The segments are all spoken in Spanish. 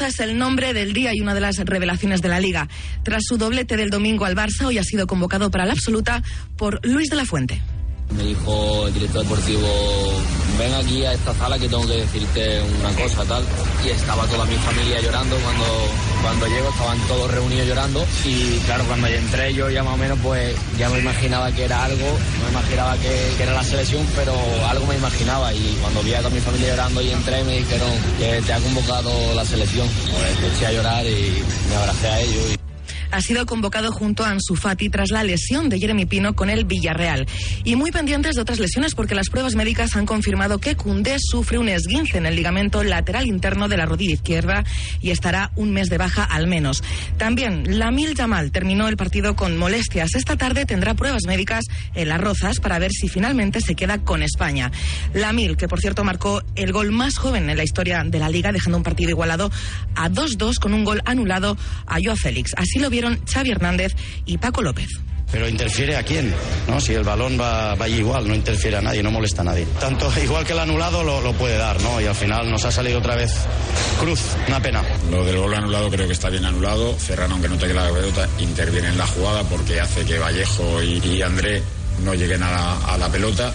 Es el nombre del día y una de las revelaciones de la liga. Tras su doblete del domingo al Barça, hoy ha sido convocado para la absoluta por Luis de la Fuente. Me dijo el director deportivo, ven aquí a esta sala que tengo que decirte una cosa tal. Y estaba toda mi familia llorando cuando, cuando llego, estaban todos reunidos llorando. Y claro, cuando yo entré yo ya más o menos pues ya me imaginaba que era algo, no me imaginaba que, era la selección, pero algo me imaginaba. Y cuando vi a toda mi familia llorando y entré me dijeron que te ha convocado la selección. Pues eché a llorar y me abracé a ellos. Ha sido convocado junto a Ansu Fati tras la lesión de Jeremy Pino con el Villarreal. Y muy pendientes de otras lesiones porque las pruebas médicas han confirmado que Cundé sufre un esguince en el ligamento lateral interno de la rodilla izquierda y estará un mes de baja al menos. También Lamil Yamal terminó el partido con molestias. Esta tarde tendrá pruebas médicas en las Rozas para ver si finalmente se queda con España. Lamil, que por cierto marcó el gol más joven en la historia de la liga, dejando un partido igualado a 2-2 con un gol anulado a Joao Félix. Así lo vieron Xavi Hernández y Paco López. Pero interfiere a quién, ¿no? Si el balón va, va allí igual, no interfiere a nadie, no molesta a nadie. Tanto igual que el anulado lo, lo, puede dar, ¿no? Y al final nos ha salido otra vez cruz, una pena. Lo del gol anulado creo que está bien anulado. Ferrano, aunque no tenga la pelota, interviene en la jugada porque hace que Vallejo y, y André no lleguen a la, a la pelota.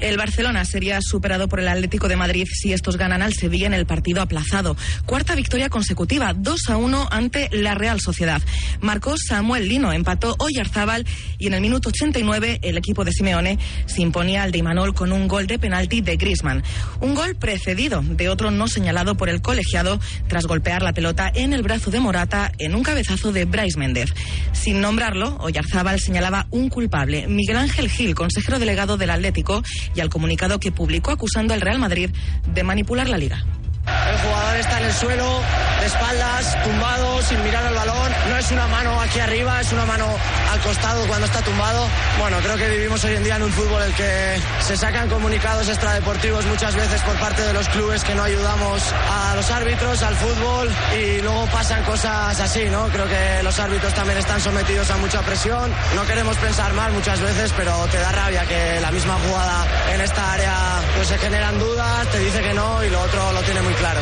El Barcelona sería superado por el Atlético de Madrid si estos ganan al Sevilla en el partido aplazado. Cuarta victoria consecutiva, 2 a 1 ante la Real Sociedad. Marcó Samuel Lino, empató Oyarzábal y en el minuto 89 el equipo de Simeone se imponía al de Imanol con un gol de penalti de Grisman. Un gol precedido de otro no señalado por el colegiado tras golpear la pelota en el brazo de Morata en un cabezazo de Brais Méndez. Sin nombrarlo, Oyarzábal señalaba un culpable, Miguel Ángel Gil, consejero delegado del Atlético, y al comunicado que publicó acusando al Real Madrid de manipular la liga. El jugador está en el suelo, de espaldas, tumbado, sin mirar al balón. No es una mano aquí arriba, es una mano al costado cuando está tumbado. Bueno, creo que vivimos hoy en día en un fútbol en el que se sacan comunicados extradeportivos muchas veces por parte de los clubes que no ayudamos a los árbitros, al fútbol y luego pasan cosas así, ¿no? Creo que los árbitros también están sometidos a mucha presión. No queremos pensar mal muchas veces, pero te da rabia que la misma jugada en esta área pues se generan dudas, te dice que no y lo otro lo tiene muy claro.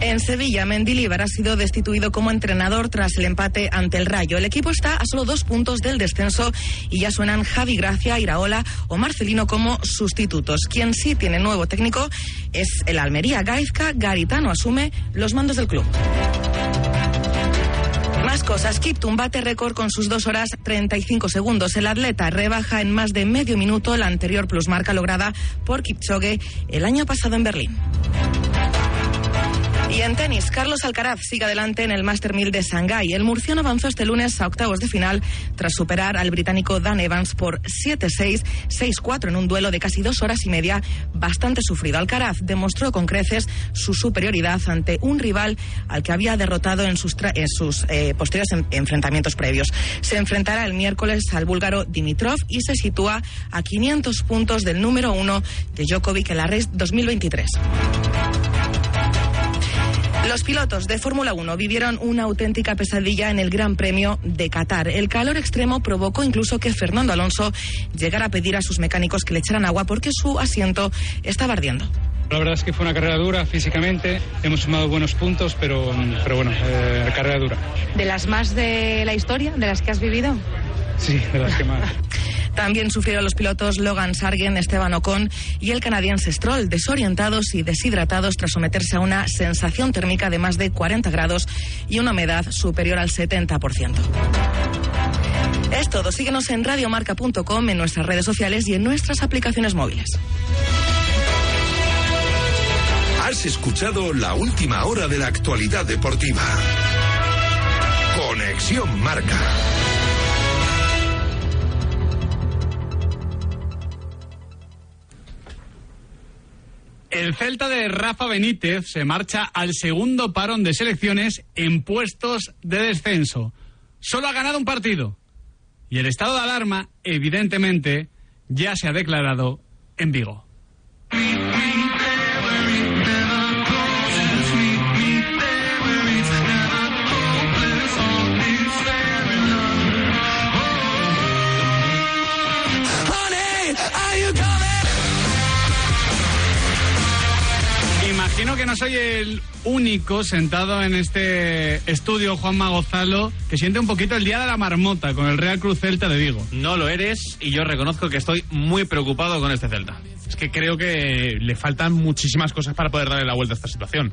En Sevilla, Mendilibar ha sido destituido como entrenador tras el empate ante el Rayo. El equipo está a solo dos puntos del descenso y ya suenan Javi Gracia, Iraola o Marcelino como sustitutos. Quien sí tiene nuevo técnico es el Almería. Gaizka Garitano asume los mandos del club. Más cosas. Kiptum bate récord con sus dos horas 35 segundos. El atleta rebaja en más de medio minuto la anterior plusmarca lograda por Kipchoge el año pasado en Berlín. Y en tenis, Carlos Alcaraz sigue adelante en el Master 1000 de Shanghái. El murciano avanzó este lunes a octavos de final tras superar al británico Dan Evans por 7-6, 6-4 en un duelo de casi dos horas y media bastante sufrido. Alcaraz demostró con creces su superioridad ante un rival al que había derrotado en sus, eh, posteriores en enfrentamientos previos. Se enfrentará el miércoles al búlgaro Dimitrov y se sitúa a 500 puntos del número uno de Djokovic en la Red 2023. Los pilotos de Fórmula 1 vivieron una auténtica pesadilla en el Gran Premio de Qatar. El calor extremo provocó incluso que Fernando Alonso llegara a pedir a sus mecánicos que le echaran agua porque su asiento estaba ardiendo. La verdad es que fue una carrera dura físicamente, hemos sumado buenos puntos, pero, pero bueno, eh, carrera dura. ¿De las más de la historia, de las que has vivido? Sí, de las que más. También sufrieron los pilotos Logan Sargent, Esteban Ocon y el canadiense Stroll, desorientados y deshidratados tras someterse a una sensación térmica de más de 40 grados y una humedad superior al 70%. Es todo. Síguenos en radiomarca.com, en nuestras redes sociales y en nuestras aplicaciones móviles. Has escuchado la última hora de la actualidad deportiva. Conexión Marca. El Celta de Rafa Benítez se marcha al segundo parón de selecciones en puestos de descenso. Solo ha ganado un partido. Y el estado de alarma, evidentemente, ya se ha declarado en Vigo. Imagino que no soy el único sentado en este estudio, Juanma Gonzalo, que siente un poquito el día de la marmota con el Real Cruz Celta de Vigo. No lo eres y yo reconozco que estoy muy preocupado con este Celta. Es que creo que le faltan muchísimas cosas para poder darle la vuelta a esta situación.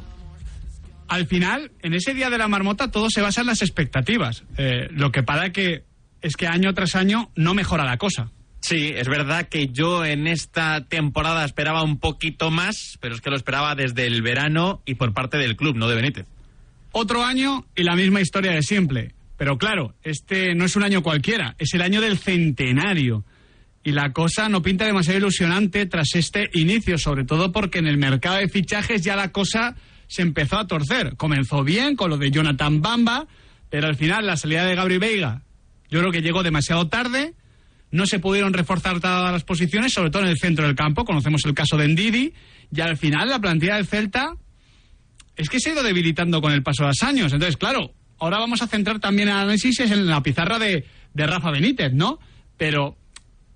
Al final, en ese día de la marmota, todo se basa en las expectativas. Eh, lo que para que es que año tras año no mejora la cosa. Sí, es verdad que yo en esta temporada esperaba un poquito más, pero es que lo esperaba desde el verano y por parte del club, no de Benítez. Otro año y la misma historia de siempre. Pero claro, este no es un año cualquiera, es el año del centenario. Y la cosa no pinta demasiado ilusionante tras este inicio, sobre todo porque en el mercado de fichajes ya la cosa se empezó a torcer. Comenzó bien con lo de Jonathan Bamba, pero al final la salida de Gabri Veiga yo creo que llegó demasiado tarde no se pudieron reforzar todas las posiciones, sobre todo en el centro del campo. Conocemos el caso de Ndidi. Y al final la plantilla del Celta es que se ha ido debilitando con el paso de los años. Entonces, claro, ahora vamos a centrar también el análisis en la pizarra de, de Rafa Benítez, ¿no? Pero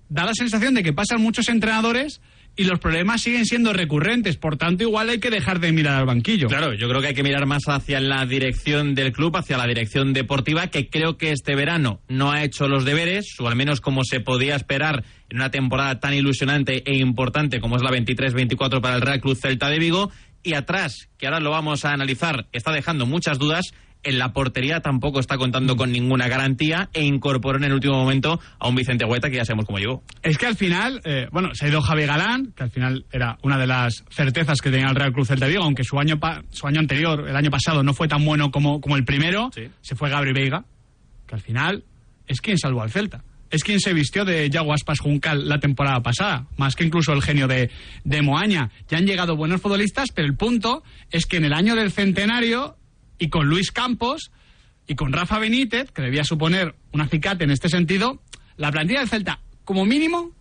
da la sensación de que pasan muchos entrenadores y los problemas siguen siendo recurrentes. Por tanto, igual hay que dejar de mirar al banquillo. Claro, yo creo que hay que mirar más hacia la dirección del club, hacia la dirección deportiva, que creo que este verano no ha hecho los deberes, o al menos como se podía esperar en una temporada tan ilusionante e importante como es la 23-24 para el Real Club Celta de Vigo. Y atrás, que ahora lo vamos a analizar, está dejando muchas dudas en la portería tampoco está contando con ninguna garantía e incorporó en el último momento a un Vicente Hueta que ya sabemos cómo llegó. Es que al final, eh, bueno, se ha ido Javi Galán, que al final era una de las certezas que tenía el Real Cruz del Vigo, aunque su año, su año anterior, el año pasado, no fue tan bueno como, como el primero. Se fue Gabri Veiga, que al final es quien salvó al Celta. Es quien se vistió de Yago Aspas Juncal la temporada pasada, más que incluso el genio de, de Moaña. Ya han llegado buenos futbolistas, pero el punto es que en el año del centenario y con Luis Campos y con Rafa Benítez, que debía suponer un acicate en este sentido, la plantilla del Celta, como mínimo,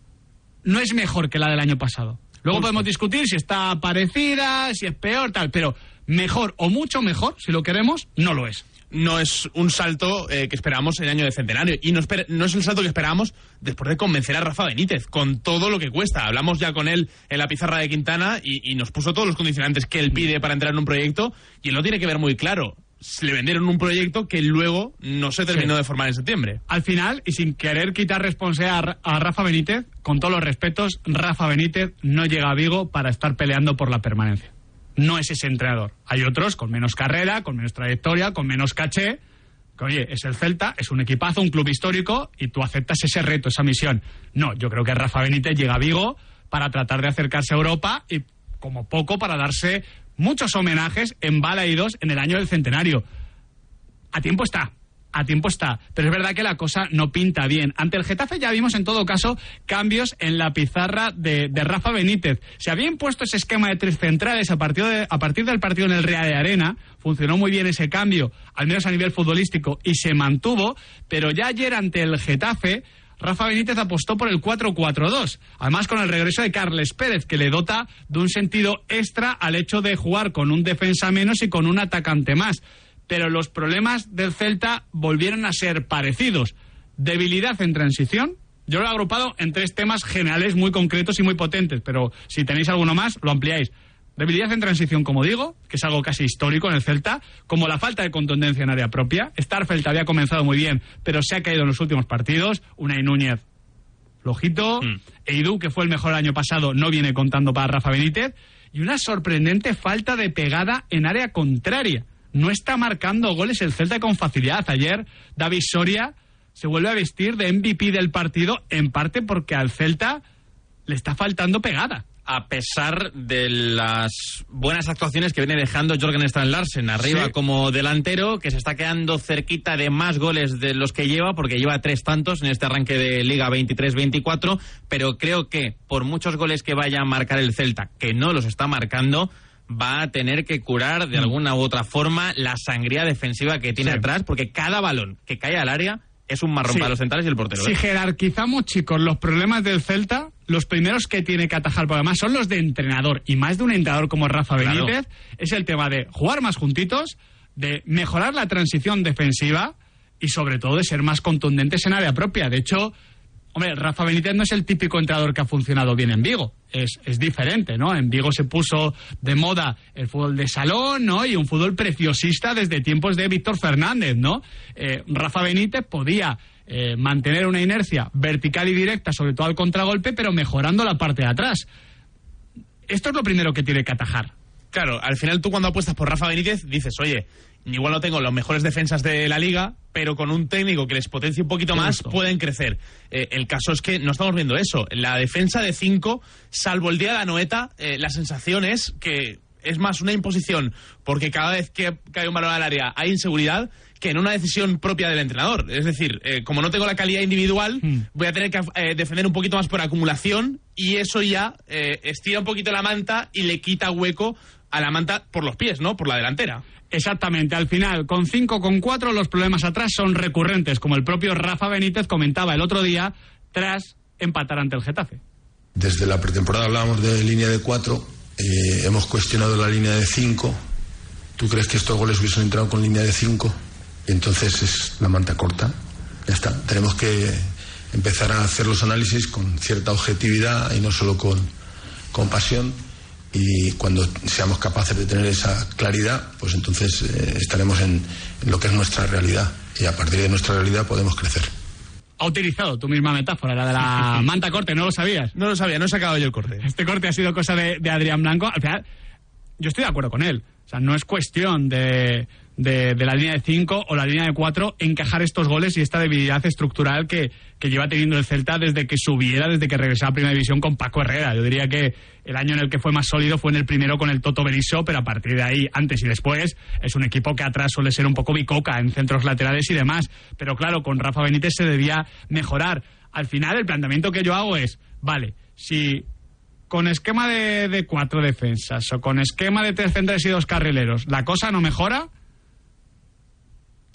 no es mejor que la del año pasado. Luego podemos discutir si está parecida, si es peor, tal, pero mejor o mucho mejor, si lo queremos, no lo es no es un salto eh, que esperamos el año de centenario. Y no, no es el salto que esperamos después de convencer a Rafa Benítez, con todo lo que cuesta. Hablamos ya con él en la pizarra de Quintana y, nos puso todos los condicionantes que él pide para entrar en un proyecto y él lo tiene que ver muy claro. Le vendieron un proyecto que luego no se terminó de formar en septiembre. Al final, y sin querer quitar responsabilidad a Rafa Benítez, con todos los respetos, Rafa Benítez no llega a Vigo para estar peleando por la permanencia no es ese entrenador. Hay otros con menos carrera, con menos trayectoria, con menos caché, que oye, es el Celta, es un equipazo, un club histórico, y tú aceptas ese reto, esa misión. No, yo creo que Rafa Benítez llega a Vigo para tratar de acercarse a Europa y como poco para darse muchos homenajes en Balaídos en el año del centenario. A tiempo está a tiempo está. Pero es verdad que la cosa no pinta bien. Ante el Getafe ya vimos en todo caso cambios en la pizarra de, Rafa Benítez. Se había impuesto ese esquema de tres centrales a partir, a partir del partido en el Real de Arena. Funcionó muy bien ese cambio, al menos a nivel futbolístico, y se mantuvo. Pero ya ayer ante el Getafe. Rafa Benítez apostó por el 4-4-2, además con el regreso de Carles Pérez, que le dota de un sentido extra al hecho de jugar con un defensa menos y con un atacante más pero los problemas del Celta volvieron a ser parecidos. Debilidad en transición. Yo lo he agrupado en tres temas generales muy concretos y muy potentes, pero si tenéis alguno más, lo ampliáis. Debilidad en transición, como digo, que es algo casi histórico en el Celta, como la falta de contundencia en área propia. Starfelt había comenzado muy bien, pero se ha caído en los últimos partidos. Unai Núñez, flojito. Mm. Eidu, que fue el mejor año pasado, no viene contando para Rafa Benítez. Y una sorprendente falta de pegada en área contraria no está marcando goles el Celta con facilidad. Ayer David Soria se vuelve a vestir de MVP del partido, en parte porque al Celta le está faltando pegada. a pesar de las buenas actuaciones que viene dejando Jorgen Strand Larsen arriba Sí. como delantero, que se está quedando cerquita de más goles de los que lleva, porque lleva tres tantos en este arranque de Liga 23-24, pero creo que por muchos goles que vaya a marcar el Celta, que no los está marcando, va a tener que curar de alguna u otra forma la sangría defensiva que tiene Sí. atrás, porque cada balón que cae al área es un marrón Sí. para los centrales y el portero. Si ¿eh? jerarquizamos, chicos, los problemas del Celta, los primeros que tiene que atajar, porque además son los de entrenador, y más de un entrenador como Rafa Claro. Benítez, es el tema de jugar más juntitos, de mejorar la transición defensiva y sobre todo de ser más contundentes en área propia. De hecho, hombre, Rafa Benítez no es el típico entrenador que ha funcionado bien en Vigo. Es, es diferente, ¿no? En Vigo se puso de moda el fútbol de salón, ¿no? Y un fútbol preciosista desde tiempos de Víctor Fernández, ¿no? Eh, Rafa Benítez podía eh, mantener una inercia vertical y directa, sobre todo al contragolpe, pero mejorando la parte de atrás. Esto es lo primero que tiene que atajar. Claro, al final tú cuando apuestas por Rafa Benítez dices, oye, igual no tengo las mejores defensas de la liga, pero con un técnico que les potencie un poquito más Justo. pueden crecer. Eh, el caso es que no estamos viendo eso. La defensa de 5, salvo el día de la noeta, eh, la sensación es que es más una imposición, porque cada vez que cae un balón al área hay inseguridad, que en una decisión propia del entrenador. Es decir, eh, como no tengo la calidad individual, Hmm. voy a tener que eh, defender un poquito más por acumulación y eso ya eh, estira un poquito la manta y le quita hueco a la manta por los pies, ¿no? Por la delantera. Exactamente, al final, con 5, con 4, los problemas atrás son recurrentes, como el propio Rafa Benítez comentaba el otro día, tras empatar ante el Getafe. Desde la pretemporada hablábamos de línea de cuatro, eh, hemos cuestionado la línea de cinco. ¿Tú crees que estos goles hubiesen entrado con línea de cinco? Y entonces es la manta corta. Ya está. Tenemos que empezar a hacer los análisis con cierta objetividad y no solo con, con pasión. Y cuando seamos capaces de tener esa claridad, pues entonces eh, estaremos en, en lo que es nuestra realidad. Y a partir de nuestra realidad podemos crecer. Ha utilizado tu misma metáfora, la de la manta corte, ¿no lo sabías? No lo sabía, no he sacado yo el corte. Este corte ha sido cosa de, de Adrián Blanco. Al final, yo estoy de acuerdo con él. O sea, no es cuestión de, de, la línea de 5 o la línea de 4 encajar estos goles y esta debilidad estructural que, que lleva teniendo el Celta desde que subiera, desde que regresaba a Primera División con Paco Herrera. Yo diría que el año en el que fue más sólido fue en el primero con el Toto Berizzo, pero a partir de ahí, antes y después, es un equipo que atrás suele ser un poco bicoca en centros laterales y demás. Pero claro, con Rafa Benítez se debía mejorar. Al final, el planteamiento que yo hago es, vale, si con esquema de, de cuatro defensas o con esquema de tres centrales y dos carrileros la cosa no mejora,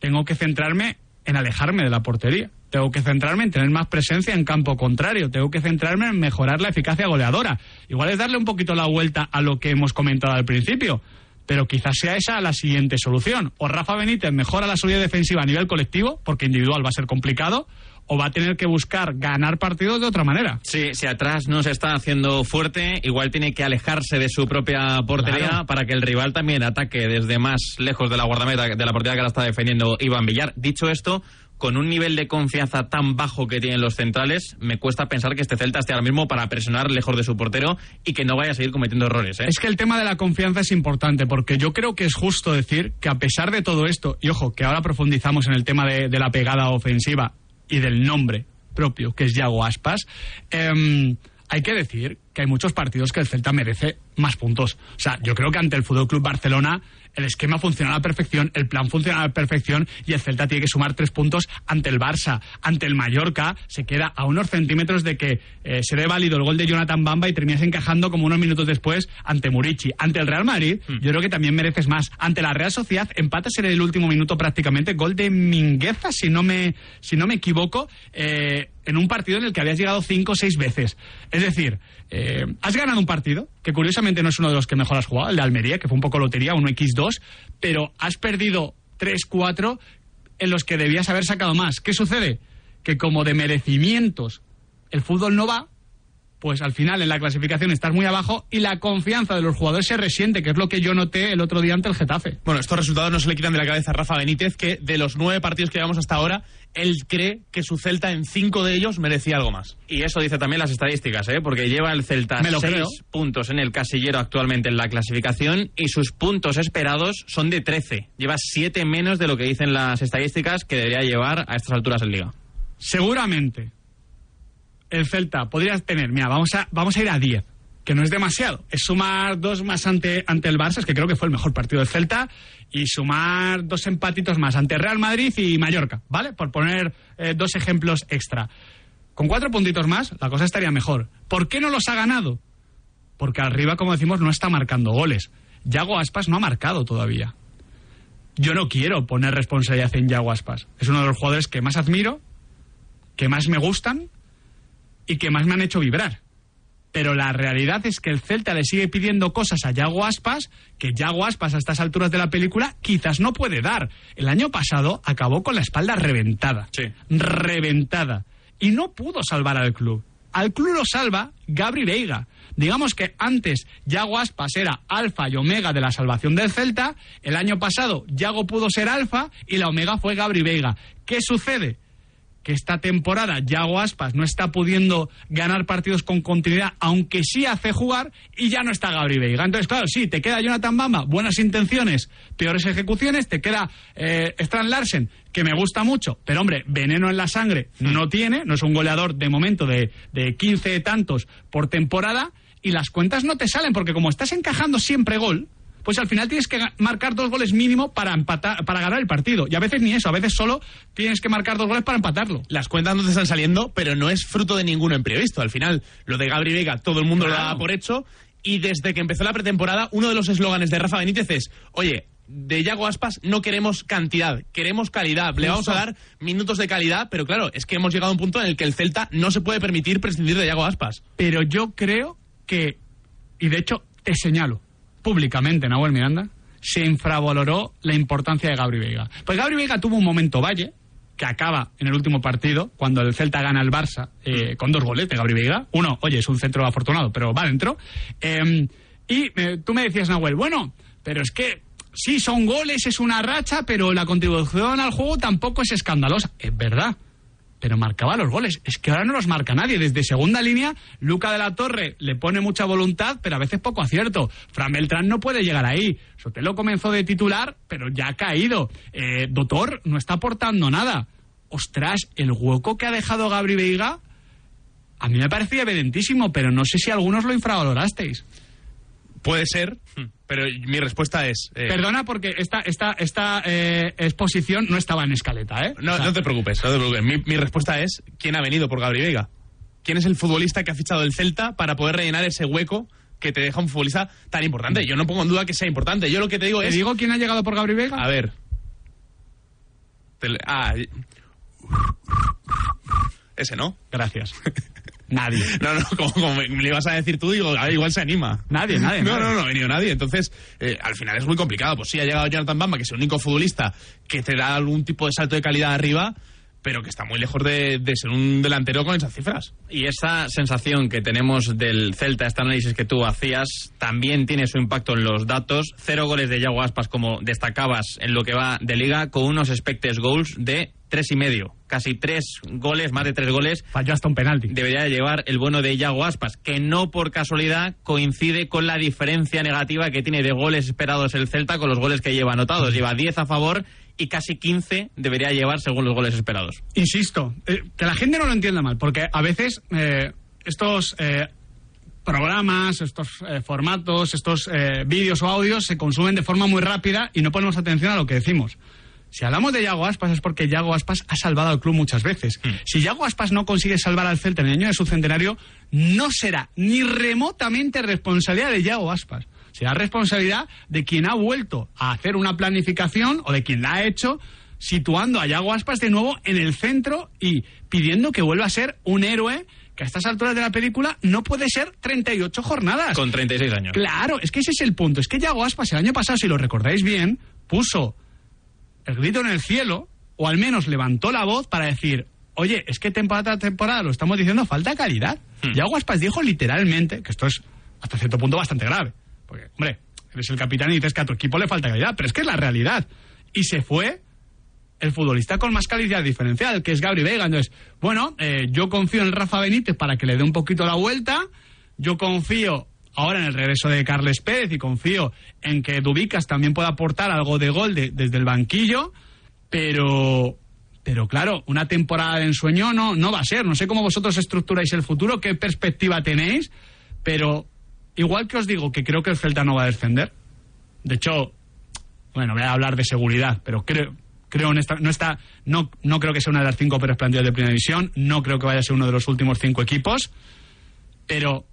tengo que centrarme en alejarme de la portería. Tengo que centrarme en tener más presencia en campo contrario. Tengo que centrarme en mejorar la eficacia goleadora. Igual es darle un poquito la vuelta a lo que hemos comentado al principio. Pero quizás sea esa la siguiente solución. O Rafa Benítez mejora la solidez defensiva a nivel colectivo, porque individual va a ser complicado, o va a tener que buscar ganar partidos de otra manera. Sí, si atrás no se está haciendo fuerte, igual tiene que alejarse de su propia portería Claro. para que el rival también ataque desde más lejos de la guardameta, de la portería que la está defendiendo Iván Villar. Dicho esto, con un nivel de confianza tan bajo que tienen los centrales, me cuesta pensar que este Celta esté ahora mismo para presionar lejos de su portero y que no vaya a seguir cometiendo errores. ¿eh? Es que el tema de la confianza es importante porque yo creo que es justo decir que a pesar de todo esto, y ojo, que ahora profundizamos en el tema de, de la pegada ofensiva y del nombre propio, que es Yago Aspas, em, hay que decir que hay muchos partidos que el Celta merece más puntos. O sea, yo creo que ante el Fútbol Club Barcelona el esquema funciona a la perfección, el plan funciona a la perfección y el Celta tiene que sumar tres puntos ante el Barça, ante el Mallorca, se queda a unos centímetros de que eh, se dé válido el gol de Jonathan Bamba y terminas encajando como unos minutos después ante Murici. Ante el Real Madrid, yo creo que también mereces más. Ante la Real Sociedad, empatas en el último minuto prácticamente, gol de Mingueza, si no me, si no me equivoco, eh, en un partido en el que habías llegado cinco o seis veces. Es decir, eh, has ganado un partido, que curiosamente no es uno de los que mejor has jugado, el de Almería, que fue un poco lotería, 1x2, pero has perdido 3-4 en los que debías haber sacado más. ¿Qué sucede? Que como de merecimientos el fútbol no va, pues al final en la clasificación estás muy abajo y la confianza de los jugadores se resiente, que es lo que yo noté el otro día ante el Getafe. Bueno, estos resultados no se le quitan de la cabeza a Rafa Benítez, que de los nueve partidos que llevamos hasta ahora, él cree que su Celta en cinco de ellos merecía algo más. Y eso dice también las estadísticas, ¿eh? porque lleva el Celta Me lo seis creo. puntos en el casillero actualmente en la clasificación y sus puntos esperados son de 13. Lleva siete menos de lo que dicen las estadísticas que debería llevar a estas alturas en Liga. Seguramente el Celta podría tener, mira, vamos a, vamos a ir a 10. que no es demasiado. Es sumar dos más ante, ante el Barça, es que creo que fue el mejor partido del Celta, y sumar dos empatitos más ante Real Madrid y Mallorca, ¿vale? Por poner eh, dos ejemplos extra. Con cuatro puntitos más, la cosa estaría mejor. ¿Por qué no los ha ganado? Porque arriba, como decimos, no está marcando goles. Yago Aspas no ha marcado todavía. Yo no quiero poner responsabilidad en Yago Aspas. Es uno de los jugadores que más admiro, que más me gustan y que más me han hecho vibrar. Pero la realidad es que el Celta le sigue pidiendo cosas a Yago Aspas que Yago Aspas a estas alturas de la película quizás no puede dar. El año pasado acabó con la espalda reventada. Reventada. Y no pudo salvar al club. Al club lo salva Gabri Veiga. Digamos que antes Yago Aspas era alfa y omega de la salvación del Celta. El año pasado Yago pudo ser alfa y la omega fue Gabri Veiga. ¿Qué sucede? Que esta temporada Yago Aspas no está pudiendo ganar partidos con continuidad, aunque sí hace jugar, y ya no está Gabri Veiga. Entonces, claro, sí, te queda Jonathan Bamba, buenas intenciones, peores ejecuciones, te queda eh, Strand Larsen, que me gusta mucho, pero hombre, veneno en la sangre no tiene, no es un goleador de momento de, de 15 tantos por temporada, y las cuentas no te salen, porque como estás encajando siempre gol, pues al final tienes que marcar dos goles mínimo para empatar, para ganar el partido. Y a veces ni eso, a veces solo tienes que marcar dos goles para empatarlo. Las cuentas no te están saliendo, pero no es fruto de ninguno imprevisto. Al final, lo de Gabri Vega, todo el mundo lo daba por hecho. Y desde que empezó la pretemporada, uno de los eslóganes de Rafa Benítez es, oye, de Yago Aspas no queremos cantidad, queremos calidad. Le vamos a dar minutos de calidad, pero claro, es que hemos llegado a un punto en el que el Celta no se puede permitir prescindir de Yago Aspas. Pero yo creo que, y de hecho te señalo, públicamente, Nahuel Miranda, se infravaloró la importancia de Gabri Veiga. Pues Gabri Veiga tuvo un momento valle, que acaba en el último partido, cuando el Celta gana al Barça, eh, con dos goles de Gabri Veiga. Uno, oye, es un centro afortunado, pero va dentro. Em, y eh, tú me decías, Nahuel, bueno, pero es que sí, son goles, es una racha, pero la contribución al juego tampoco es escandalosa. Es verdad pero marcaba los goles. Es que ahora no los marca nadie. Desde segunda línea, Luca de la Torre le pone mucha voluntad, pero a veces poco acierto. Fran Beltrán no puede llegar ahí. Sotelo comenzó de titular, pero ya ha caído. Eh, Doctor no está aportando nada. Ostras, el hueco que ha dejado Gabri Veiga, a mí me parecía evidentísimo, pero no sé si algunos lo infravalorasteis. Puede ser, pero mi respuesta es... Eh, Perdona porque esta, esta, esta eh, exposición no estaba en escaleta, ¿eh? No, no te preocupes, no te preocupes. Mi, mi, respuesta es, ¿quién ha venido por Gabriel Vega? ¿Quién es el futbolista que ha fichado el Celta para poder rellenar ese hueco que te deja un futbolista tan importante? Yo no pongo en duda que sea importante. Yo lo que te digo ¿Te es... digo quién ha llegado por Gabriel Vega? A ver. Ah... Ese no. Gracias. Nadie. No, no, como, como, me le ibas a decir tú, digo, a ver, igual se anima. Nadie, nadie. No, nadie. no, no, ha venido nadie. Entonces, eh, al final es muy complicado. Pues sí, ha llegado Jonathan Bamba, que es el único futbolista que te da algún tipo de salto de calidad arriba, pero que está muy lejos de, de, ser un delantero con esas cifras. Y esa sensación que tenemos del Celta, este análisis que tú hacías, también tiene su impacto en los datos. Cero goles de Yago Aspas, como destacabas en lo que va de liga, con unos expected goals de tres y medio. Casi tres goles, más de tres goles. Falló hasta un penalti. Debería de llevar el bueno de Yago Aspas, que no por casualidad coincide con la diferencia negativa que tiene de goles esperados el Celta con los goles que lleva anotados. Lleva 10 a favor y casi 15 debería llevar según los goles esperados. Insisto, eh, que la gente no lo entienda mal, porque a veces eh, estos eh, programas, estos eh, formatos, estos eh, vídeos o audios se consumen de forma muy rápida y no ponemos atención a lo que decimos. Si hablamos de Yago Aspas es porque Yago Aspas ha salvado al club muchas veces. Mm. Si Yago Aspas no consigue salvar al Celta en el año de su centenario, no será ni remotamente responsabilidad de Yago Aspas. Será responsabilidad de quien ha vuelto a hacer una planificación o de quien la ha hecho situando a Yago Aspas de nuevo en el centro y pidiendo que vuelva a ser un héroe que a estas alturas de la película no puede ser 38 jornadas. Con 36 años. Claro, es que ese es el punto. Es que Yago Aspas el año pasado, si lo recordáis bien, puso el grito en el cielo, o al menos levantó la voz para decir, oye, es que temporada tras temporada lo estamos diciendo, falta calidad. Hmm. Yago Aspas dijo literalmente, que esto es hasta cierto punto bastante grave, porque, hombre, eres el capitán y dices que a tu equipo le falta calidad, pero es que es la realidad. Y se fue el futbolista con más calidad diferencial, que es Gabri Vega. Entonces, bueno, eh, yo confío en Rafa Benítez para que le dé un poquito la vuelta. Yo confío ahora en el regreso de Carles Pérez y confío en que Dubicas también pueda aportar algo de gol de, desde el banquillo, pero pero claro, una temporada de ensueño no, no va a ser. No sé cómo vosotros estructuráis el futuro, qué perspectiva tenéis, pero igual que os digo que creo que el Celta no va a descender, de hecho, bueno, voy a hablar de seguridad, pero creo, creo en esta, no está, no, no creo que sea una de las cinco peores plantillas de primera división, no creo que vaya a ser uno de los últimos cinco equipos, pero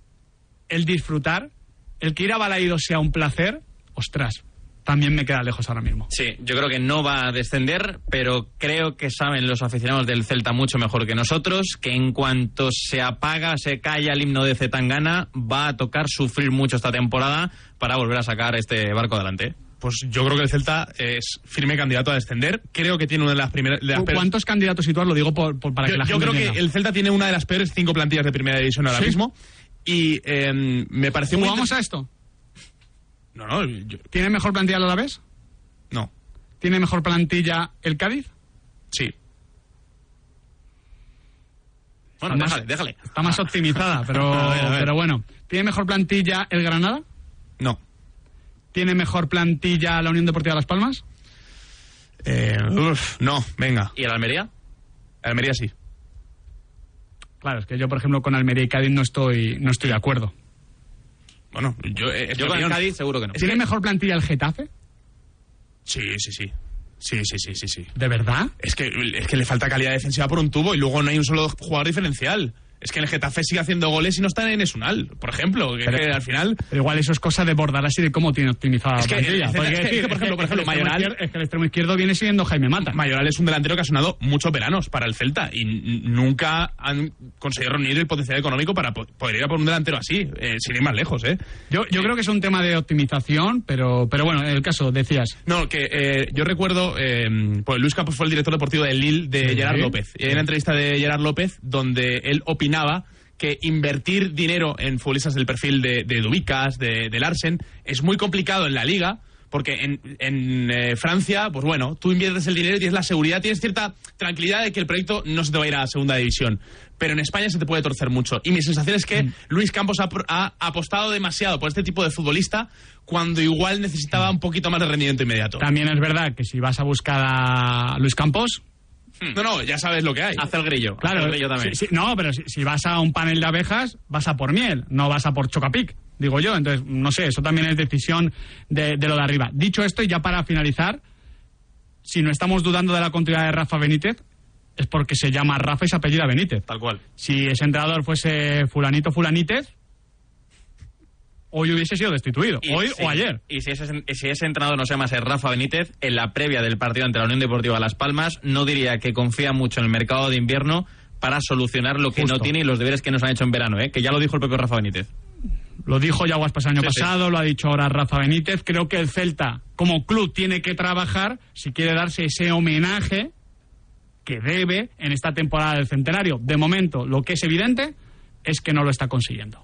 el disfrutar, el que ir a Balaídos sea un placer, ostras, también me queda lejos ahora mismo. Sí, yo creo que no va a descender, pero creo que saben los aficionados del Celta mucho mejor que nosotros, que en cuanto se apaga, se calla el himno de Zetangana, va a tocar sufrir mucho esta temporada para volver a sacar este barco adelante. Pues yo creo que el Celta es firme candidato a descender. Creo que tiene una de las primeras. de las peores- ¿Cuántos candidatos situar? Lo digo por, por- para yo, que la yo gente creo que el Celta tiene una de las peores cinco plantillas de primera división ahora ¿Sí? mismo. Y eh, me pareció muy. ¿Jugamos a esto? No, no, yo- ¿Tiene mejor plantilla el Alavés? no. ¿Tiene mejor plantilla el Cádiz? Sí. Bueno, más- déjale, déjale. Está más optimizada, pero, A ver, a ver. pero bueno. ¿Tiene mejor plantilla el Granada? No. ¿Tiene mejor plantilla la Unión Deportiva Las Palmas? Eh, uf, no, venga. ¿Y el Almería? Almería sí. Claro, es que yo, por ejemplo, con Almería y Cádiz no estoy, no estoy de acuerdo. Bueno, yo. eh, Yo con el. Cádiz seguro que no. ¿Tiene mejor plantilla el Getafe? Sí, sí, sí. Sí, sí, sí, sí, sí. ¿De verdad? Es que, es que le falta calidad defensiva por un tubo y luego no hay un solo jugador diferencial. Es que el Getafe sigue haciendo goles y no está en Esunal, por ejemplo. Que, Pero- que al final. Pero igual eso es cosa de Bordalás y de cómo tiene optimizada Es la que- plantilla. es que- Porque es que, decir, por ejemplo, por Mayoral- izquierdo- es que el extremo izquierdo viene siendo Jaime Mata. Mayoral es un delantero que ha sonado muchos veranos para el Celta y nunca han conseguido reunir el potencial económico para po- poder ir a por un delantero así, eh, sin ir más lejos, ¿eh? Yo, yo creo que es un tema de optimización, pero, pero bueno, en el caso, decías. No, que eh, yo recuerdo, eh, pues Luis Campos fue el director deportivo del Lille de Sí. Gerard López. Y hay una entrevista de Gerard López donde él opinaba que invertir dinero en futbolistas del perfil de, de Dubicas, de, de Larsen, es muy complicado en la liga. Porque en, en, eh, Francia, pues bueno, tú inviertes el dinero y tienes la seguridad, tienes cierta tranquilidad de que el proyecto no se te va a ir a segunda división. Pero en España se te puede torcer mucho. Y mi sensación es que Luis Campos ha, ha apostado demasiado por este tipo de futbolista cuando igual necesitaba un poquito más de rendimiento inmediato. También es verdad que si vas a buscar a Luis Campos, No, no, ya sabes lo que hay. Hace el grillo. Claro, hace el grillo también. sí, sí, no, pero si, si vas a un panel de abejas, vas a por miel, no vas a por chocapic, digo yo. Entonces, no sé, eso también es decisión de, de lo de arriba. Dicho esto, y ya para finalizar, si no estamos dudando de la continuidad de Rafa Benítez, es porque se llama Rafa y se apellida Benítez. Tal cual. Si ese entrenador fuese fulanito fulanítez, hoy hubiese sido destituido. Y hoy o ayer. Y si ese, si ese entrenador no se llamase Rafa Benítez, en la previa del partido ante la Unión Deportiva Las Palmas, no diría que confía mucho en el mercado de invierno para solucionar lo que Justo. no tiene y los deberes que nos han hecho en verano, ¿eh? que ya lo dijo el propio Rafa Benítez. Lo dijo ya Guaspas el año Sí, sí. pasado, lo ha dicho ahora Rafa Benítez. Creo que el Celta, como club, tiene que trabajar si quiere darse ese homenaje que debe en esta temporada del centenario. De momento, lo que es evidente es que no lo está consiguiendo.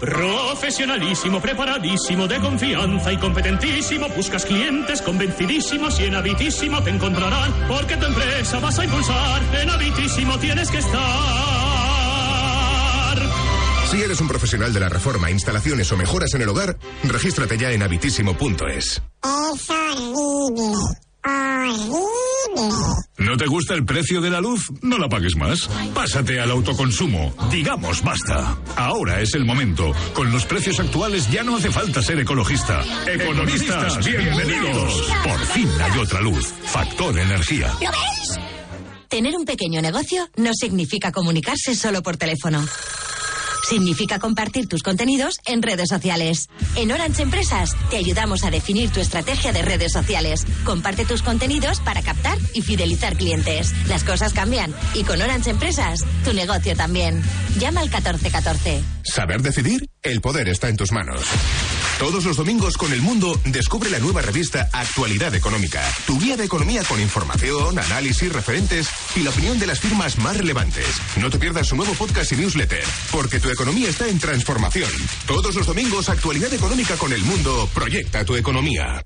Profesionalísimo, preparadísimo, de confianza y competentísimo. Buscas clientes convencidísimos y en Habitísimo te encontrarán. Porque tu empresa vas a impulsar. En Habitísimo tienes que estar. Si eres un profesional de la reforma, instalaciones o mejoras en el hogar, regístrate ya en habitísimo.es. ¿No te gusta el precio de la luz? No la pagues más. Pásate al autoconsumo. Digamos basta. Ahora es el momento. Con los precios actuales ya no hace falta ser ecologista. Economistas, bienvenidos. Por fin hay otra luz. Factor energía. ¿Lo ves? Tener un pequeño negocio no significa comunicarse solo por teléfono. Significa compartir tus contenidos en redes sociales. En Orange Empresas te ayudamos a definir tu estrategia de redes sociales. Comparte tus contenidos para captar y fidelizar clientes. Las cosas cambian y con Orange Empresas tu negocio también. Llama al 1414. ¿Saber decidir? El poder está en tus manos. Todos los domingos con El Mundo descubre la nueva revista Actualidad Económica, tu guía de economía con información, análisis, referentes y la opinión de las firmas más relevantes. No te pierdas su nuevo podcast y newsletter, porque tu economía está en transformación. Todos los domingos Actualidad Económica con El Mundo proyecta tu economía.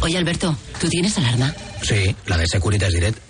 Oye, Alberto, ¿tú tienes alarma? Sí, la de Securitas Direct.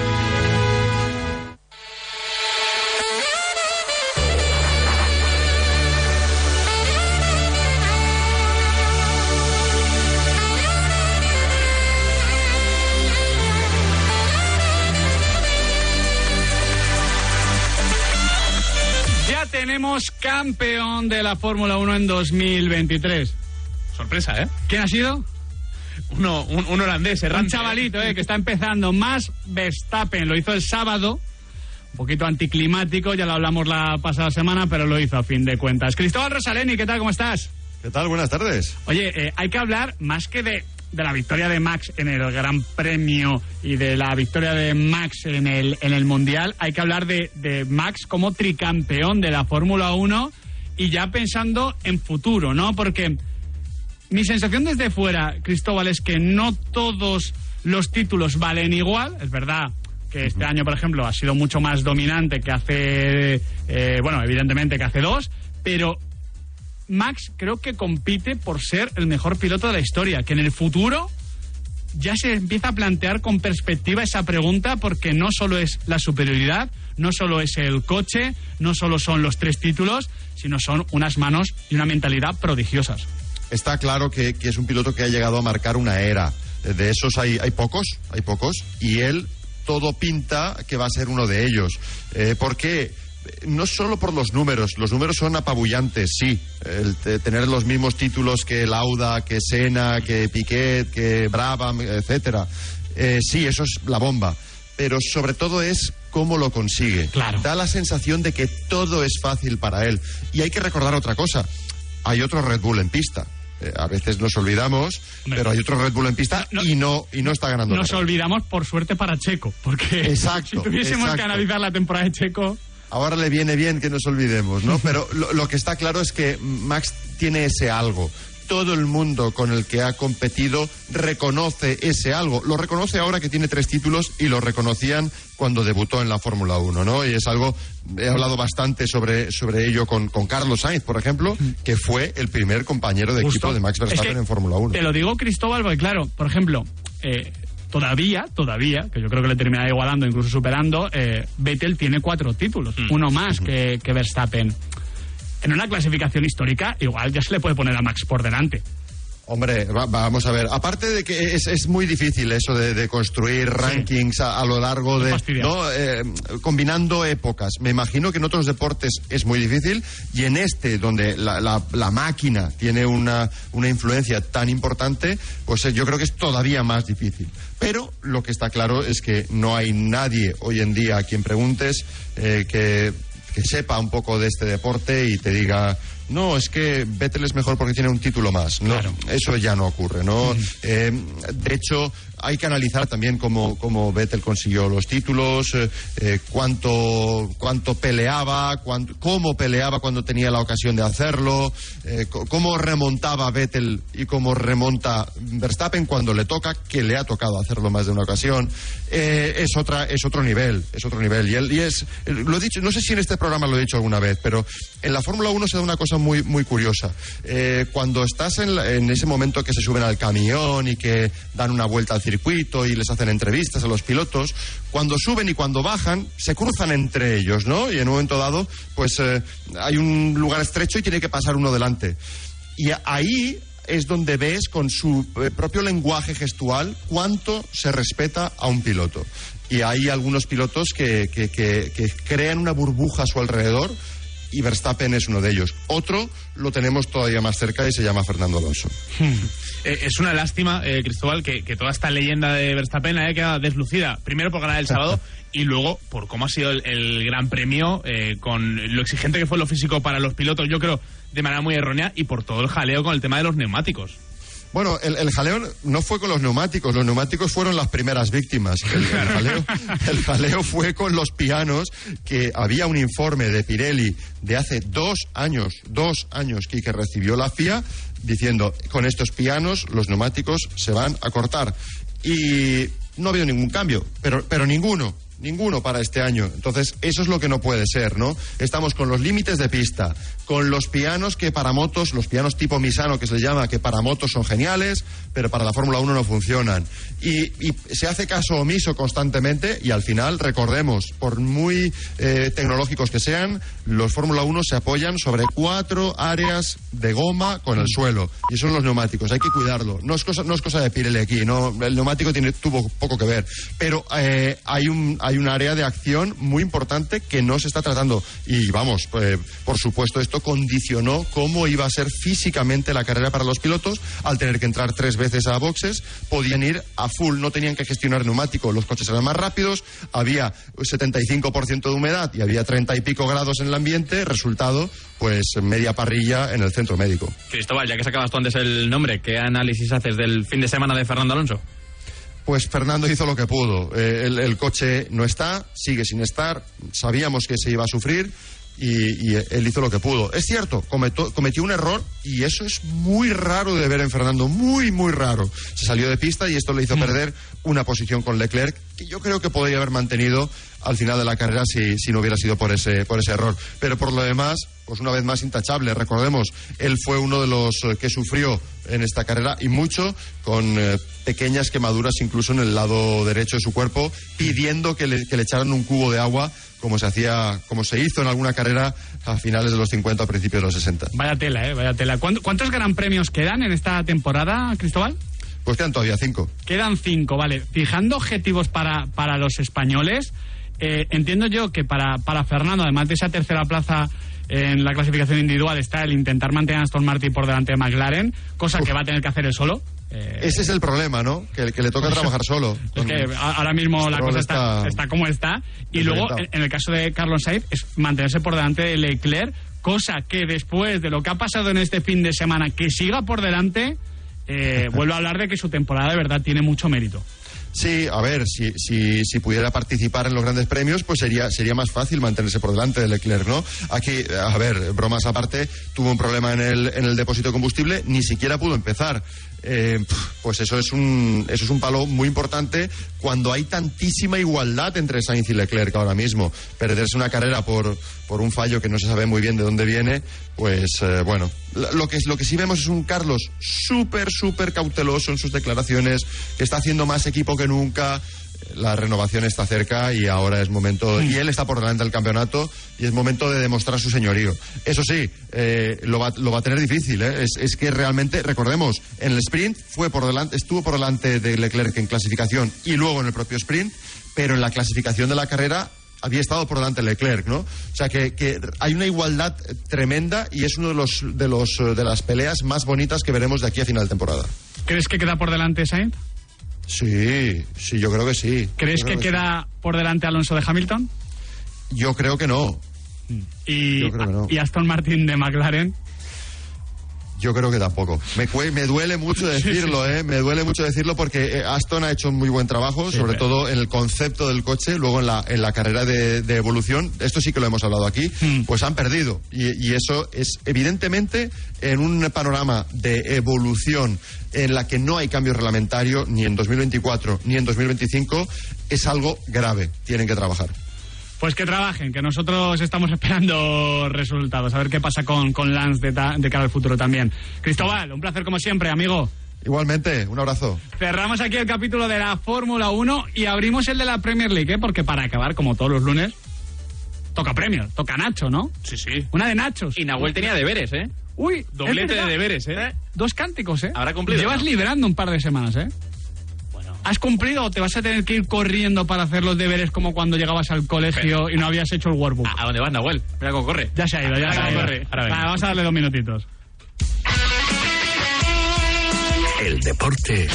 Tenemos campeón de la Fórmula 1 en 2023. Sorpresa, ¿eh? ¿Quién ha sido? Uno, un, un holandés, Un errante. chavalito, eh, que está empezando. Más Verstappen. Lo hizo el sábado. Un poquito anticlimático, ya lo hablamos la pasada semana, pero lo hizo a fin de cuentas. Cristóbal Rosaleni, ¿qué tal? ¿Cómo estás? ¿Qué tal? Buenas tardes. Oye, eh, hay que hablar más que de, de la victoria de Max en el Gran Premio y de la victoria de Max en el, en el Mundial. Hay que hablar de, de Max como tricampeón de la Fórmula 1 y ya pensando en futuro, ¿no? Porque mi sensación desde fuera, Cristóbal, es que no todos los títulos valen igual. Es verdad que este año, por ejemplo, ha sido mucho más dominante que hace, eh, bueno, evidentemente que hace dos, pero Max creo que compite por ser el mejor piloto de la historia, que en el futuro ya se empieza a plantear con perspectiva esa pregunta porque no solo es la superioridad, no solo es el coche, no solo son los tres títulos, sino son unas manos y una mentalidad prodigiosas. Está claro que, es un piloto que ha llegado a marcar una era. De esos hay, pocos, hay pocos, y él todo pinta que va a ser uno de ellos. Eh, ¿Por qué? No solo por los números, los números son apabullantes, sí. El te- tener los mismos títulos que Lauda, que Senna, que Piquet, que Brabham, etcétera. Eh, sí, eso es la bomba. Pero sobre todo es cómo lo consigue. Da la sensación de que todo es fácil para él. Y hay que recordar otra cosa. Hay otro Red Bull en pista. Eh, a veces nos olvidamos, pero hay otro Red Bull en pista y no y no está ganando. Nos olvidamos por suerte para Checo, porque Exacto, si tuviésemos que analizar la temporada de Checo, Ahora le viene bien que nos olvidemos, ¿no? Pero lo, lo que está claro es que Max tiene ese algo. Todo el mundo con el que ha competido reconoce ese algo. Lo reconoce ahora que tiene tres títulos y lo reconocían cuando debutó en la Fórmula 1, ¿no? Y es algo, he hablado bastante sobre, sobre ello con, con Carlos Sainz, por ejemplo, que fue el primer compañero de Justo. equipo de Max Es Verstappen que en Fórmula 1. Te lo digo, Cristóbal, porque claro, por ejemplo, eh, todavía, todavía, que yo creo que le termina igualando, incluso superando, eh, Vettel tiene cuatro títulos, uno más que, que Verstappen. En una clasificación histórica, igual ya se le puede poner a Max por delante. Hombre, va- vamos a ver. Aparte de que es, es muy difícil eso de, de construir rankings a, a lo largo de. ¿no? Eh, combinando épocas. Me imagino que en otros deportes es muy difícil y en este, donde la, la- la máquina tiene una, una influencia tan importante, pues eh, yo creo que es todavía más difícil. Pero lo que está claro es que no hay nadie hoy en día a quien preguntes eh, que que sepa un poco de este deporte y te diga, no, es que Vettel es mejor porque tiene un título más. No, eso ya no ocurre, ¿no? Eh, de hecho, hay que analizar también cómo, cómo Vettel consiguió los títulos, eh, eh, cuánto, cuánto peleaba, cuánto- cómo peleaba cuando tenía la ocasión de hacerlo, eh, cómo remontaba Vettel y cómo remonta Verstappen cuando le toca, que le ha tocado hacerlo más de una ocasión. Eh, es otra, es otro nivel, es otro nivel. Y, él, y es, lo he dicho, no sé si en este programa lo he dicho alguna vez, pero en la Fórmula 1 se da una cosa muy, muy curiosa. Eh, cuando estás en, la- en ese momento que se suben al camión y que dan una vuelta al circuito y les hacen entrevistas a los pilotos, cuando suben y cuando bajan, se cruzan entre ellos, ¿no? Y en un momento dado, pues eh, hay un lugar estrecho y tiene que pasar uno delante. Y ahí es donde ves con su eh, propio lenguaje gestual cuánto se respeta a un piloto. Y hay algunos pilotos que, que- crean una burbuja a su alrededor y Verstappen es uno de ellos. Otro lo tenemos todavía más cerca y se llama Fernando Alonso. Eh, es una lástima, eh, Cristóbal, que, que toda esta leyenda de Verstappen haya quedado deslucida. Primero por ganar el sábado y luego por cómo ha sido el, el Gran Premio, eh, con lo exigente que fue lo físico para los pilotos, yo creo, de manera muy errónea, y por todo el jaleo con el tema de los neumáticos. Bueno, el, el jaleo no fue con los neumáticos, los neumáticos fueron las primeras víctimas. El, el jaleo, el jaleo fue con los pianos, que había un informe de Pirelli de hace dos años, dos años que, que recibió la FIA, diciendo, con estos pianos los neumáticos se van a cortar. Y no ha habido ningún cambio, pero, pero ninguno. Ninguno para este año. Entonces, eso es lo que no puede ser, ¿no? Estamos con los límites de pista, con los pianos que para motos, los pianos tipo Misano que se le llama, que para motos son geniales, pero para la Fórmula 1 no funcionan. Y, y se hace caso omiso constantemente y al final, recordemos, por muy eh, tecnológicos que sean, los Fórmula 1 se apoyan sobre cuatro áreas de goma con el suelo. Y son los neumáticos, hay que cuidarlo. No es cosa, no es cosa de Pirelli aquí, no, el neumático tiene, tuvo poco que ver. Pero eh, hay, un, hay un área de acción muy importante que no se está tratando. Y vamos, eh, por supuesto, esto condicionó cómo iba a ser físicamente la carrera para los pilotos al tener que entrar tres veces a boxes, podían ir a full, no tenían que gestionar neumático, los coches eran más rápidos, había 75% de humedad y había 30 y pico grados en el ambiente, resultado, pues media parrilla en el centro médico. Cristóbal, ya que sacabas tú antes el nombre, ¿qué análisis haces del fin de semana de Fernando Alonso? Pues Fernando hizo lo que pudo. Eh, el, el coche no está, sigue sin estar, sabíamos que se iba a sufrir y, y él hizo lo que pudo. Es cierto, cometó- cometió un error y eso es muy raro de ver en Fernando, muy, muy raro. Se salió de pista y esto le hizo perder una posición con Leclerc que yo creo que podría haber mantenido al final de la carrera si, si no hubiera sido por ese, por ese error. Pero por lo demás, pues una vez más intachable. Recordemos, él fue uno de los eh, que sufrió en esta carrera y mucho con eh, pequeñas quemaduras incluso en el lado derecho de su cuerpo, pidiendo que le, que le echaran un cubo de agua como se hacía, como se hizo en alguna carrera a finales de los 50 a principios de los 60. Vaya tela, ¿eh? Vaya tela. ¿Cuánto- ¿Cuántos gran premios quedan en esta temporada, Cristóbal? Pues quedan todavía cinco. Quedan cinco, vale. Fijando objetivos para, para los españoles, eh, entiendo yo que para, para Fernando, además de esa tercera plaza en la clasificación individual, está el intentar mantener a Aston Martin por delante de McLaren, cosa que va a tener que hacer él solo. Eh, Ese es el problema, ¿no? Que, que le toca trabajar solo. Es que a- ahora mismo la cosa está, está- está como está. Y luego, en el caso de Carlos Sainz, es mantenerse por delante de Leclerc, cosa que después de lo que ha pasado en este fin de semana, que siga por delante, eh, vuelvo a hablar de que su temporada de verdad tiene mucho mérito. Sí, a ver, si, si, si pudiera participar en los grandes premios, pues sería, sería más fácil mantenerse por delante de Leclerc, ¿no? Aquí, a ver, bromas aparte, tuvo un problema en el, en el depósito de combustible, ni siquiera pudo empezar. Eh, pues eso es un eso es un palo muy importante cuando hay tantísima igualdad entre Sainz y Leclerc ahora mismo. Perderse una carrera por, por un fallo que no se sabe muy bien de dónde viene, pues eh, bueno. Lo que, lo que sí vemos es un Carlos súper, súper cauteloso en sus declaraciones, que está haciendo más equipo que nunca. La renovación está cerca y ahora es momento. Y él está por delante del campeonato y es momento de demostrar su señorío. Eso sí, eh, lo, va, lo va a tener difícil. ¿eh? Es, es que realmente, recordemos, en el sprint fue por delante, estuvo por delante de Leclerc en clasificación y luego en el propio sprint, pero en la clasificación de la carrera había estado por delante de Leclerc, ¿no? O sea que, que hay una igualdad tremenda y es uno de los de los de las peleas más bonitas que veremos de aquí a final de temporada. ¿Crees que queda por delante Sainz? Sí, sí, yo creo que sí. ¿Crees que queda por delante Alonso de Hamilton? Yo creo que no. Y, Yo creo que no. y Aston Martin de McLaren. Yo creo que tampoco. Me, me duele mucho decirlo, ¿eh? Me duele mucho decirlo porque eh, Aston ha hecho un muy buen trabajo, sobre todo en el concepto del coche, luego en la, en la carrera de, de evolución. Esto sí que lo hemos hablado aquí. Pues han perdido. Y, y eso es evidentemente en un panorama de evolución en la que no hay cambio reglamentario ni en 2024 ni en 2025, es algo grave. Tienen que trabajar. Pues que trabajen, que nosotros estamos esperando resultados, a ver qué pasa con, con Lance de, ta- de cara al futuro también. Cristóbal, un placer como siempre, amigo. Igualmente, un abrazo. Cerramos aquí el capítulo de la Fórmula 1 y abrimos el de la Premier League, ¿eh? porque para acabar, como todos los lunes, toca premio, toca Nacho, ¿no? Sí, sí. Una de Nachos. Y Nahuel tenía deberes, ¿eh? Uy, Doblete de deberes, ¿eh? Dos cánticos, ¿eh? Habrá cumplido, Llevas ¿no? librando un par de semanas, ¿eh? ¿Has cumplido o te vas a tener que ir corriendo para hacer los deberes como cuando llegabas al colegio y no habías hecho el workbook? ¿A dónde vas, Nahuel? Mira cómo corre. Ya se ha ido, ya se ha ido. corre. Ahora vamos a darle dos minutitos. El deporte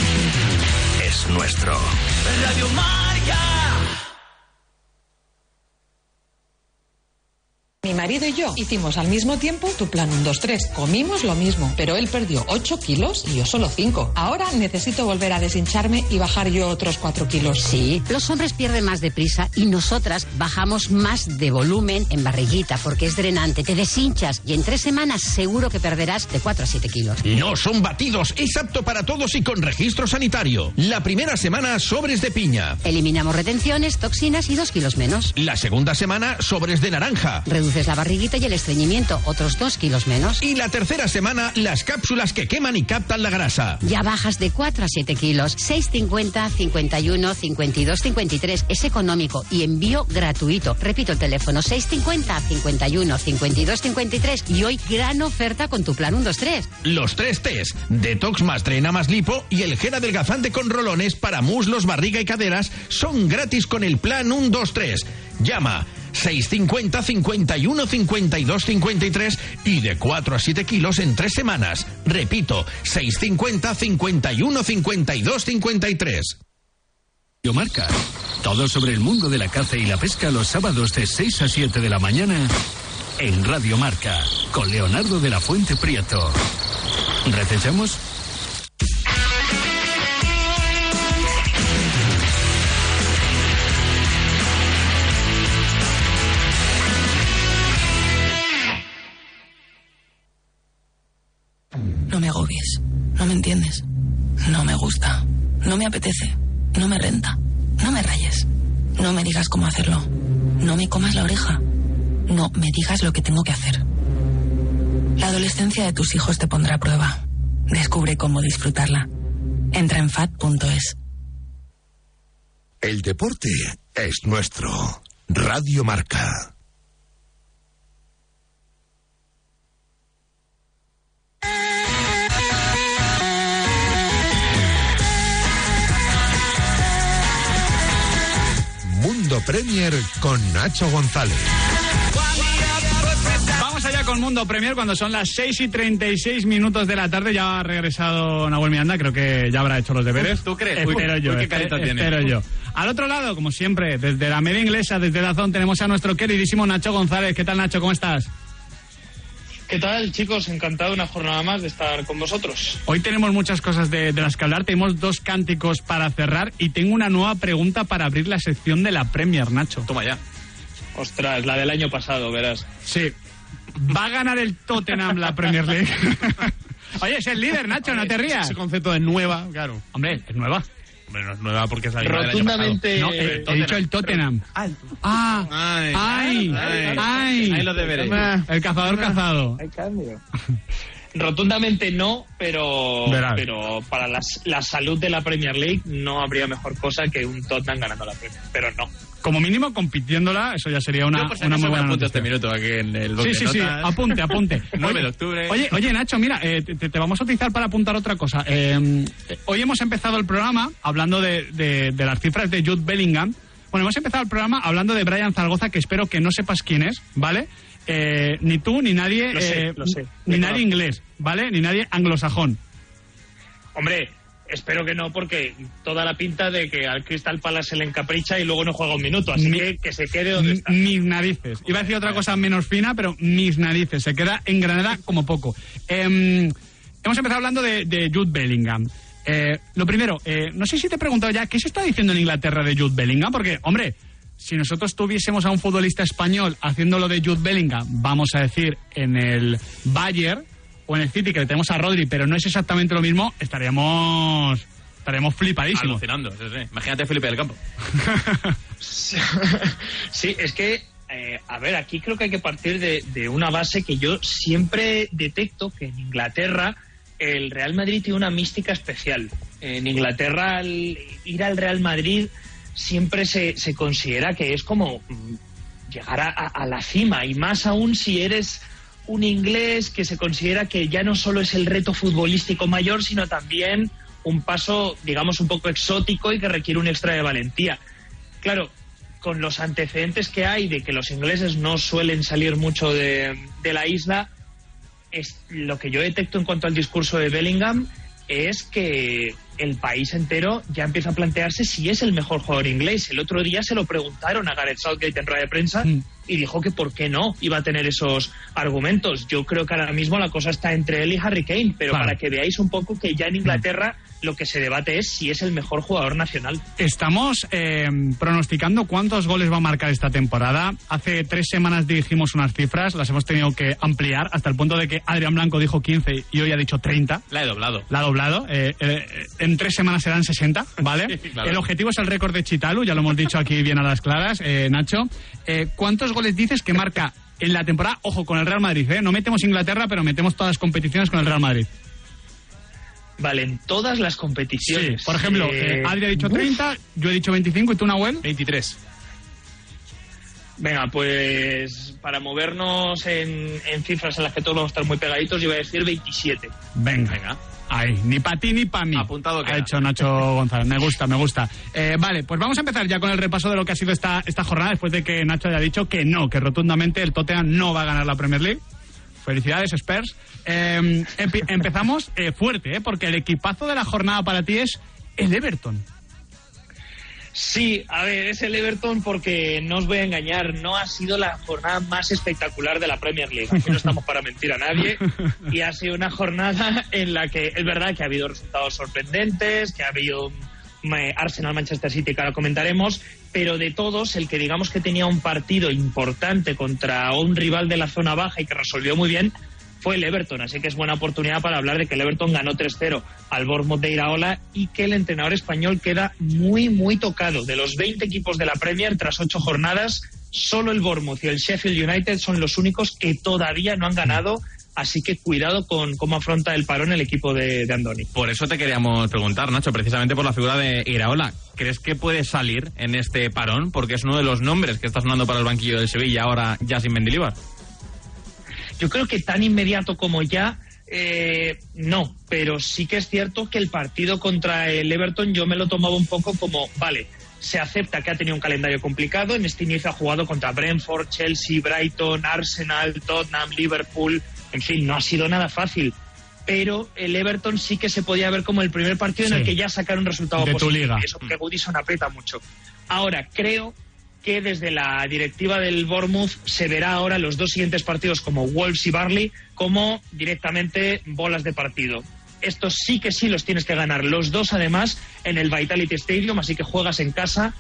es nuestro. Radio Marca. Mi marido y yo hicimos al mismo tiempo tu plan 1, 2, 3. Comimos lo mismo, pero él perdió 8 kilos y yo solo 5. Ahora necesito volver a deshincharme y bajar yo otros 4 kilos. Sí, los hombres pierden más deprisa y nosotras bajamos más de volumen en barriguita porque es drenante. Te deshinchas y en tres semanas seguro que perderás de 4 a 7 kilos. No son batidos, es apto para todos y con registro sanitario. La primera semana, sobres de piña. Eliminamos retenciones, toxinas y 2 kilos menos. La segunda semana, sobres de naranja. La barriguita y el estreñimiento, otros 2 kilos menos. Y la tercera semana, las cápsulas que queman y captan la grasa. Ya bajas de 4 a 7 kilos. 6,50, 51, 52, 53. Es económico y envío gratuito. Repito el teléfono: 6,50, 51, 52, 53. Y hoy gran oferta con tu plan 1, 2, 3. Los tres T's: Detox más drena más lipo y el gel adelgazante con rolones para muslos, barriga y caderas son gratis con el plan 1, 2, 3. Llama 650 51 52 53 y de 4 a 7 kilos en 3 semanas. Repito, 650 51 52 53. Marca. Todo sobre el mundo de la caza y la pesca los sábados de 6 a 7 de la mañana en Radio Marca con Leonardo de la Fuente Prieto. ¿Recechamos? Apetece. No me renta. No me rayes. No me digas cómo hacerlo. No me comas la oreja. No me digas lo que tengo que hacer. La adolescencia de tus hijos te pondrá a prueba. Descubre cómo disfrutarla. Entra en fat.es. El deporte es nuestro. Radio Marca. Mundo Premier con Nacho González. Vamos allá con Mundo Premier cuando son las 6 y 36 minutos de la tarde. Ya ha regresado Nahuel Miranda, creo que ya habrá hecho los deberes. ¿Tú crees? Espero Uy, yo, uy, qué espe- carita tiene. espero yo. Al otro lado, como siempre, desde la media inglesa, desde Dazón, tenemos a nuestro queridísimo Nacho González. ¿Qué tal, Nacho? ¿Cómo estás? ¿Qué tal, chicos? Encantado una jornada más de estar con vosotros. Hoy tenemos muchas cosas de, de las que hablar. Tenemos dos cánticos para cerrar y tengo una nueva pregunta para abrir la sección de la Premier, Nacho. Toma ya. Ostras, la del año pasado, verás. Sí. Va a ganar el Tottenham la Premier League. Oye, es el líder, Nacho, no te rías. Ese concepto de nueva, claro. Hombre, es nueva. Hombre, no es nueva porque es la misma Rotundamente- No, Eh, he, he dicho el Tottenham. Ah, ay, ay, ay. Ahí los deberes. El cazador cazado. Hay cambio. Rotundamente no, pero, pero para las- la salud de la Premier League no habría mejor cosa que un Tottenham ganando la Premier. Pero no. Como mínimo compitiéndola, eso ya sería una, Yo, por si una acaso, muy buena noticia. este minuto aquí en el Sí, sí, sí, apunte, apunte. 9 de octubre. Oye, oye, Nacho, mira, eh, te, te vamos a utilizar para apuntar otra cosa. Eh, eh, hoy hemos empezado el programa hablando de, de- de las cifras de Jude Bellingham. Bueno, hemos empezado el programa hablando de Brian Zaragoza, que espero que no sepas quién es, ¿vale? Eh, ni tú, ni nadie, Lo sé, eh, lo sé. ni nadie conozco. inglés, ¿vale? Ni nadie anglosajón. Hombre, espero que no, porque toda la pinta de que al Crystal Palace se le encapricha y luego no juega un minuto. Así Mi- que que se quede donde está. Mis narices. Iba a decir otra cosa menos fina, pero mis narices. Se queda en Granada como poco. Em, hemos empezado hablando de, de Jude Bellingham. Eh, lo primero, eh, no sé si te he preguntado ya, ¿qué se está diciendo en Inglaterra de Jude Bellingham? Porque, hombre, si nosotros tuviésemos a un futbolista español haciendo lo de Jude Bellingham, vamos a decir, en el Bayern o en el City, que le tenemos a Rodri, pero no es exactamente lo mismo, estaríamos, estaríamos flipadísimos. Alucinando, sí, sí. Imagínate a Felipe del Campo. Sí, es que, eh, a ver, aquí creo que hay que partir de, de una base que yo siempre detecto que en Inglaterra el Real Madrid tiene una mística especial. En Inglaterra al ir al Real Madrid siempre se, se considera que es como mm, llegar a, a- la cima y más aún si eres un inglés que se considera que ya no solo es el reto futbolístico mayor, sino también un paso, digamos, un poco exótico y que requiere un extra de valentía. Claro, con los antecedentes que hay de que los ingleses no suelen salir mucho de, de la isla, es lo que yo detecto en cuanto al discurso de Bellingham es que el país entero ya empieza a plantearse si es el mejor jugador inglés. El otro día se lo preguntaron a Gareth Southgate en rueda de prensa y dijo que por qué no iba a tener esos argumentos. Yo creo que ahora mismo la cosa está entre él y Harry Kane, pero Claro. para que veáis un poco que ya en Inglaterra lo que se debate es si es el mejor jugador nacional. Estamos eh, pronosticando cuántos goles va a marcar esta temporada. Hace tres semanas dijimos unas cifras, las hemos tenido que ampliar hasta el punto de que Adrián Blanco dijo 15 y hoy ha dicho 30. La he doblado. La ha doblado. Eh, eh, en tres semanas serán 60, ¿vale? Sí, claro. El objetivo es el récord de Chitalu, ya lo hemos dicho aquí bien a las claras, eh, Nacho. Eh, ¿Cuántos goles dices que marca en la temporada? Ojo, con el Real Madrid, ¿eh? No metemos Inglaterra, pero metemos todas las competiciones con el Real Madrid. Vale, en todas las competiciones. Por ejemplo, Eh, eh, Adri ha dicho uf. 30, yo he dicho 25 y tú, Nahuel. 23. Venga, pues para movernos en, en cifras en las que todos vamos a estar muy pegaditos, yo voy a decir 27. Venga. Ahí, ni para ti ni para mí. Apuntado Ha hecho Nacho González. Me gusta, me gusta. Eh, vale, pues vamos a empezar ya con el repaso de lo que ha sido esta, esta jornada después de que Nacho haya dicho que no, que rotundamente el Tottenham no va a ganar la Premier League. Felicidades, Spurs. Eh, empe- empezamos eh, fuerte, ¿eh? porque el equipazo de la jornada para ti es el Everton. Sí, a ver, es el Everton porque no os voy a engañar, no ha sido la jornada más espectacular de la Premier League. Aquí no estamos para mentir a nadie. Y ha sido una jornada en la que es verdad que ha habido resultados sorprendentes, que ha habido mm, eh, Arsenal-Manchester City, que ahora comentaremos, pero de todos, el que digamos que tenía un partido importante contra un rival de la zona baja y que resolvió muy bien fue el Everton, así que es buena oportunidad para hablar de que el Everton ganó 3-0 al Bournemouth de Iraola y que el entrenador español queda muy, muy tocado. De los 20 equipos de la Premier, tras ocho jornadas, solo el Bournemouth y el Sheffield United son los únicos que todavía no han ganado, así que cuidado con cómo afronta el parón el equipo de, de Andoni. Por eso te queríamos preguntar, Nacho, precisamente por la figura de Iraola. ¿Crees que puede salir en este parón? Porque es uno de los nombres que está sonando para el banquillo del Sevilla ahora ya sin Mendilibar. Yo creo que tan inmediato como ya, eh, no, pero sí que es cierto que el partido contra el Everton yo me lo tomaba un poco como, vale, se acepta que ha tenido un calendario complicado, en este inicio ha jugado contra Brentford, Chelsea, Brighton, Arsenal, Tottenham, Liverpool, en fin, no ha sido nada fácil. Pero el Everton sí que se podía ver como el primer partido en el que ya sacaron un resultado De tu liga. Y eso que Goodison aprieta mucho. Ahora, creo que desde la directiva del Bournemouth se verá ahora los dos siguientes partidos como Wolves y Barley como directamente bolas de partido. Estos sí que sí los tienes que ganar. Los dos además en el Vitality Stadium, así que juegas en casa.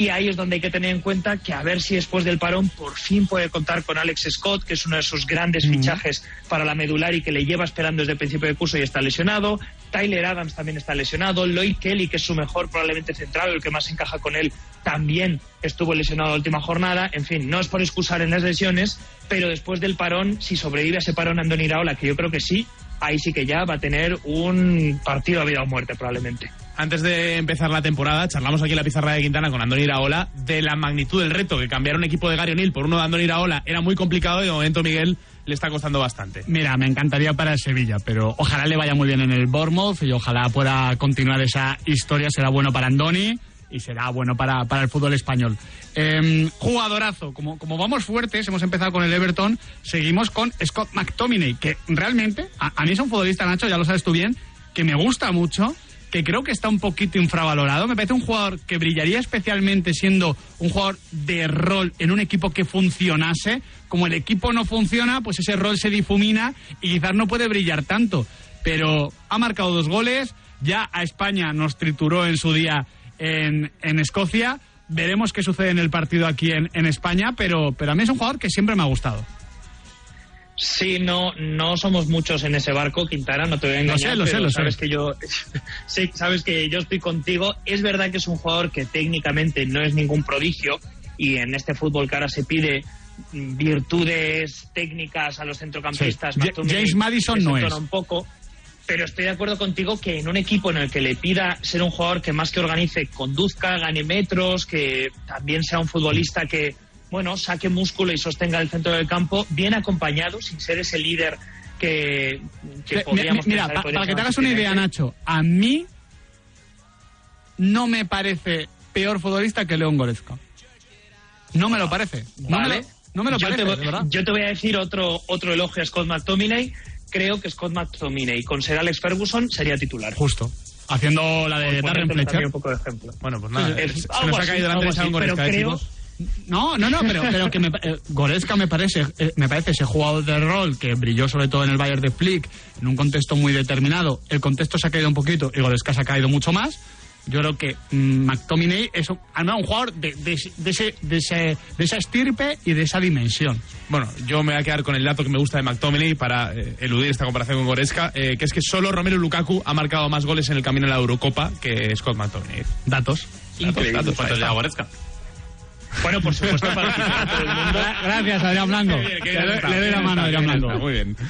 Y ahí es donde hay que tener en cuenta que a ver si después del parón por fin puede contar con Alex Scott, que es uno de sus grandes fichajes para la medular y que le lleva esperando desde el principio de curso y está lesionado. Tyler Adams también está lesionado. Lloyd Kelly, que es su mejor probablemente central, el que más encaja con él, también estuvo lesionado la última jornada. En fin, no es por excusar en las lesiones, pero después del parón, si sobrevive a ese parón Andoni Iraola, que yo creo que sí, ahí sí que ya va a tener un partido a vida o muerte probablemente. Antes de empezar la temporada, charlamos aquí en la pizarra de Quintana con Andoni Iraola de la magnitud del reto, que cambiar un equipo de Gary O'Neill por uno de Andoni Iraola era muy complicado y de momento Miguel le está costando bastante. Mira, me encantaría para el Sevilla, pero ojalá le vaya muy bien en el Bournemouth y ojalá pueda continuar esa historia. Será bueno para Andoni y será bueno para, para el fútbol español. Eh, jugadorazo, como, como vamos fuertes, hemos empezado con el Everton, seguimos con Scott McTominay, que realmente, a, a mí es un futbolista, Nacho, ya lo sabes tú bien, que me gusta mucho, que creo que está un poquito infravalorado. Me parece un jugador que brillaría especialmente siendo un jugador de rol en un equipo que funcionase. Como el equipo no funciona, pues ese rol se difumina y quizás no puede brillar tanto. Pero ha marcado dos goles, ya a España nos trituró en su día en, en Escocia. Veremos qué sucede en el partido aquí en, en España, pero, pero a mí es un jugador que siempre me ha gustado. Sí, no, no somos muchos en ese barco, Quintana, no te voy a Lo engañar. sé, lo sé, lo sé. sabes que yo, sí, sabes que yo estoy contigo. Es verdad que es un jugador que técnicamente no es ningún prodigio y en este fútbol que ahora se pide virtudes técnicas a los centrocampistas. Sí. James Maddison no es. un poco. Pero estoy de acuerdo contigo que en un equipo en el que le pida ser un jugador que más que organice, conduzca, gane metros, que también sea un futbolista que, bueno, saque músculo y sostenga el centro del campo, bien acompañado, sin ser ese líder que, podríamos Mira, pensar pa- para que te hagas una idea. Nacho, a mí no me parece peor futbolista que León Goretzka. No me lo parece. No Vale. me lo, no me lo yo parece, te, verdad. yo te voy a decir otro, otro elogio a Scott McTominay. Creo que Scott McTominay con ser Alex Ferguson sería titular. Justo. Haciendo la de Darren Fletcher. un poco de ejemplo. Bueno, pues nada, Es se nos ha así, caído así, Goresca, pero ¿eh, creo- chicos? No, no, no, pero, pero que me, pa- eh, Goretzka me parece, eh, me parece ese jugador de rol que brilló sobre todo en el Bayern de Flick en un contexto muy determinado. El contexto se ha caído un poquito y Goretzka se ha caído mucho más. Yo creo que mm, McTominay es un, un jugador de, de, de ese, de, ese, de esa estirpe y de esa dimensión. Bueno, yo me voy a quedar con el dato que me gusta de McTominay para eh, eludir esta comparación con Goretzka, eh, que es que solo Romelu Lukaku ha marcado más goles en el camino a la Eurocopa que Scott McTominay. Datos. Increíble. Datos, ¿Cuántos ahí lleva está. Goretzka? Bueno, por supuesto, para situar a todo el mundo. Gracias, Adrián Blanco. Qué bien, qué Le bien doy- está, le doy qué la mano a Adrián Blanco. está, Muy bien.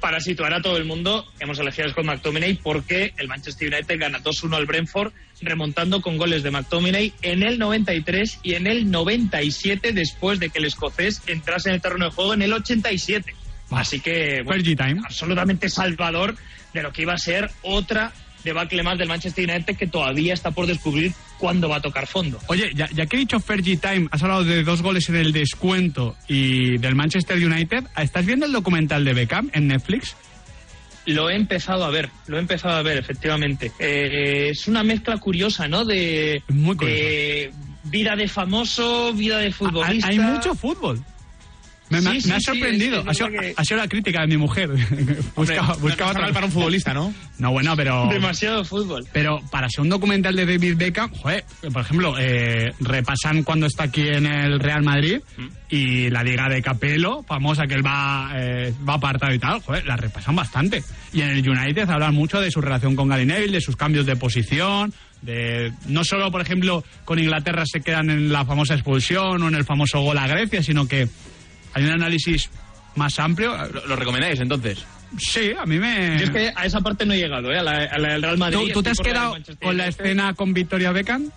Para situar a todo el mundo, hemos elegido a Scott McTominay porque el Manchester United gana 2-1 al Brentford, remontando con goles de McTominay en el 93 y en el 97, después de que el escocés entrase en el terreno de juego en el 87. Así que, bueno, time. absolutamente salvador de lo que iba a ser otra debacle más del Manchester United que todavía está por descubrir cuándo va a tocar fondo. Oye, ya, ya que he dicho Fergie Time, has hablado de dos goles en el descuento y del Manchester United. ¿Estás viendo el documental de Beckham en Netflix? Lo he empezado a ver, lo he empezado a ver, efectivamente. Eh, es una mezcla curiosa, ¿no? De, Muy de vida de famoso, vida de Hay, futbolista. hay mucho fútbol. Me, Sí, ha sorprendido. ha, sido, verdad que- ha sido la crítica de mi mujer. buscaba Hombre, buscaba no para un futbolista, ¿no? No, bueno, pero. Demasiado fútbol. Pero para ser un documental de David Beckham, joder, por ejemplo, eh, repasan cuando está aquí en el Real Madrid y la liga de Capello, famosa que él va, eh, va apartado y tal, joder, la repasan bastante. Y en el United hablan mucho de su relación con Neville, de sus cambios de posición, de no solo, por ejemplo, con Inglaterra se quedan en la famosa expulsión o en el famoso gol a Grecia, sino que hay un análisis más amplio. ¿Lo, lo recomendáis entonces? Sí, a mí me... Yo es que a esa parte no he llegado, ¿eh? A la, a la del Real Madrid. ¿Tú, tú te has quedado con la escena con Victoria Beckham?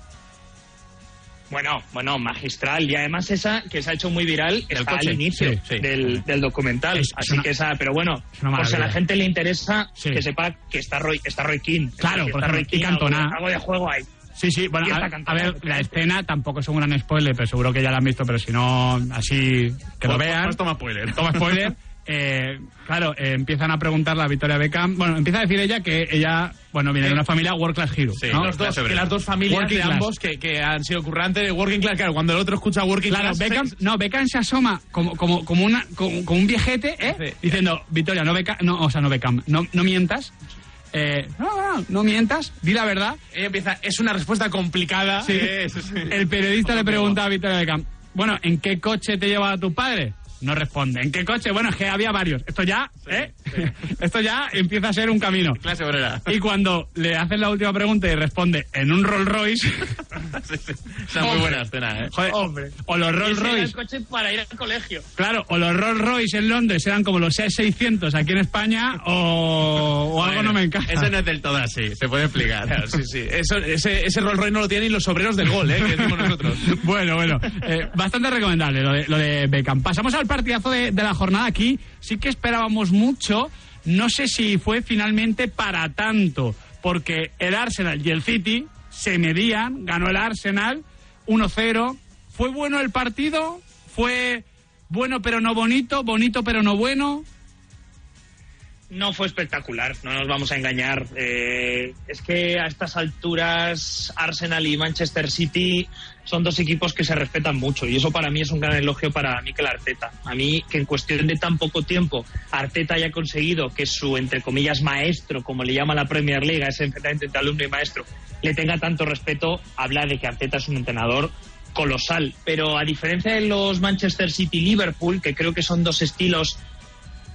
Bueno, bueno, magistral. Y además esa que se ha hecho muy viral está coche. al inicio Sí, sí. Del, del documental. Es- es Así una- que esa, pero bueno, es si a la gente le interesa, Sí. que sepa que está Roy, está Roy King. Claro, está ejemplo, Roy King, y Cantona. Algo, algo de juego hay. Sí, sí, bueno, a, a ver, la escena tampoco es un gran spoiler, pero seguro que ya la han visto, pero si no, así que lo Pues- vean. pues toma spoiler. Toma spoiler. Eh, claro, eh, empiezan a preguntarle a Victoria Beckham. Bueno, empieza a decir ella que ella, bueno, viene de una familia World Class Hero. Sí, ¿no? Los dos, que las dos familias Working de class. ambos que, que han sido currantes, working class, claro, cuando el otro escucha working Claro, class... Beckham, se- no, Beckham se asoma como, como, como, una, como, como un viejete, ¿eh? Sí. Diciendo, Victoria, no Beckham, no, o sea, no Beckham, no, no mientas. Eh, no, no, no mientas, di la verdad. Ella empieza, es una respuesta complicada. Sí. Sí, sí. El periodista le pregunta a Victoria Beckham, bueno, ¿en qué coche te lleva tu padre? No responde. ¿En qué coche? Bueno, es que había varios. Esto ya, ¿eh? Esto ya empieza a ser un camino. Clase obrera. Y cuando le hacen la última pregunta y responde en un Rolls Royce, Sí, sí. Esa es muy buena escena, ¿eh? joder, Hombre. o los Rolls era el Royce, coche para ir al colegio. claro, o los Rolls Royce en Londres eran como los 600 aquí en España, o, o algo Bueno, no me encaja. Eso no es del todo así, se puede explicar. Claro, sí, sí. Eso, ese, ese Rolls Royce no lo tienen ni los obreros del gol, ¿eh? Que decimos nosotros. Bueno, bueno, eh, bastante recomendable lo de, lo de Beckham. Pasamos al partidazo de, de la jornada. Aquí sí que esperábamos mucho. No sé si fue finalmente para tanto, porque el Arsenal y el City se medían, ganó el Arsenal 1-0. ¿Fue bueno el partido? ¿Fue bueno pero no bonito? ¿Bonito pero no bueno? No fue espectacular, no nos vamos a engañar. Eh, es que a estas alturas Arsenal y Manchester City son dos equipos que se respetan mucho y eso para mí es un gran elogio para Mikel Arteta. A mí que en cuestión de tan poco tiempo Arteta haya conseguido que su, entre comillas, maestro, como le llama la Premier League, ese enfrentamiento entre alumno y maestro, le tenga tanto respeto, habla de que Arteta es un entrenador colosal. Pero a diferencia de los Manchester City-Liverpool, que creo que son dos estilos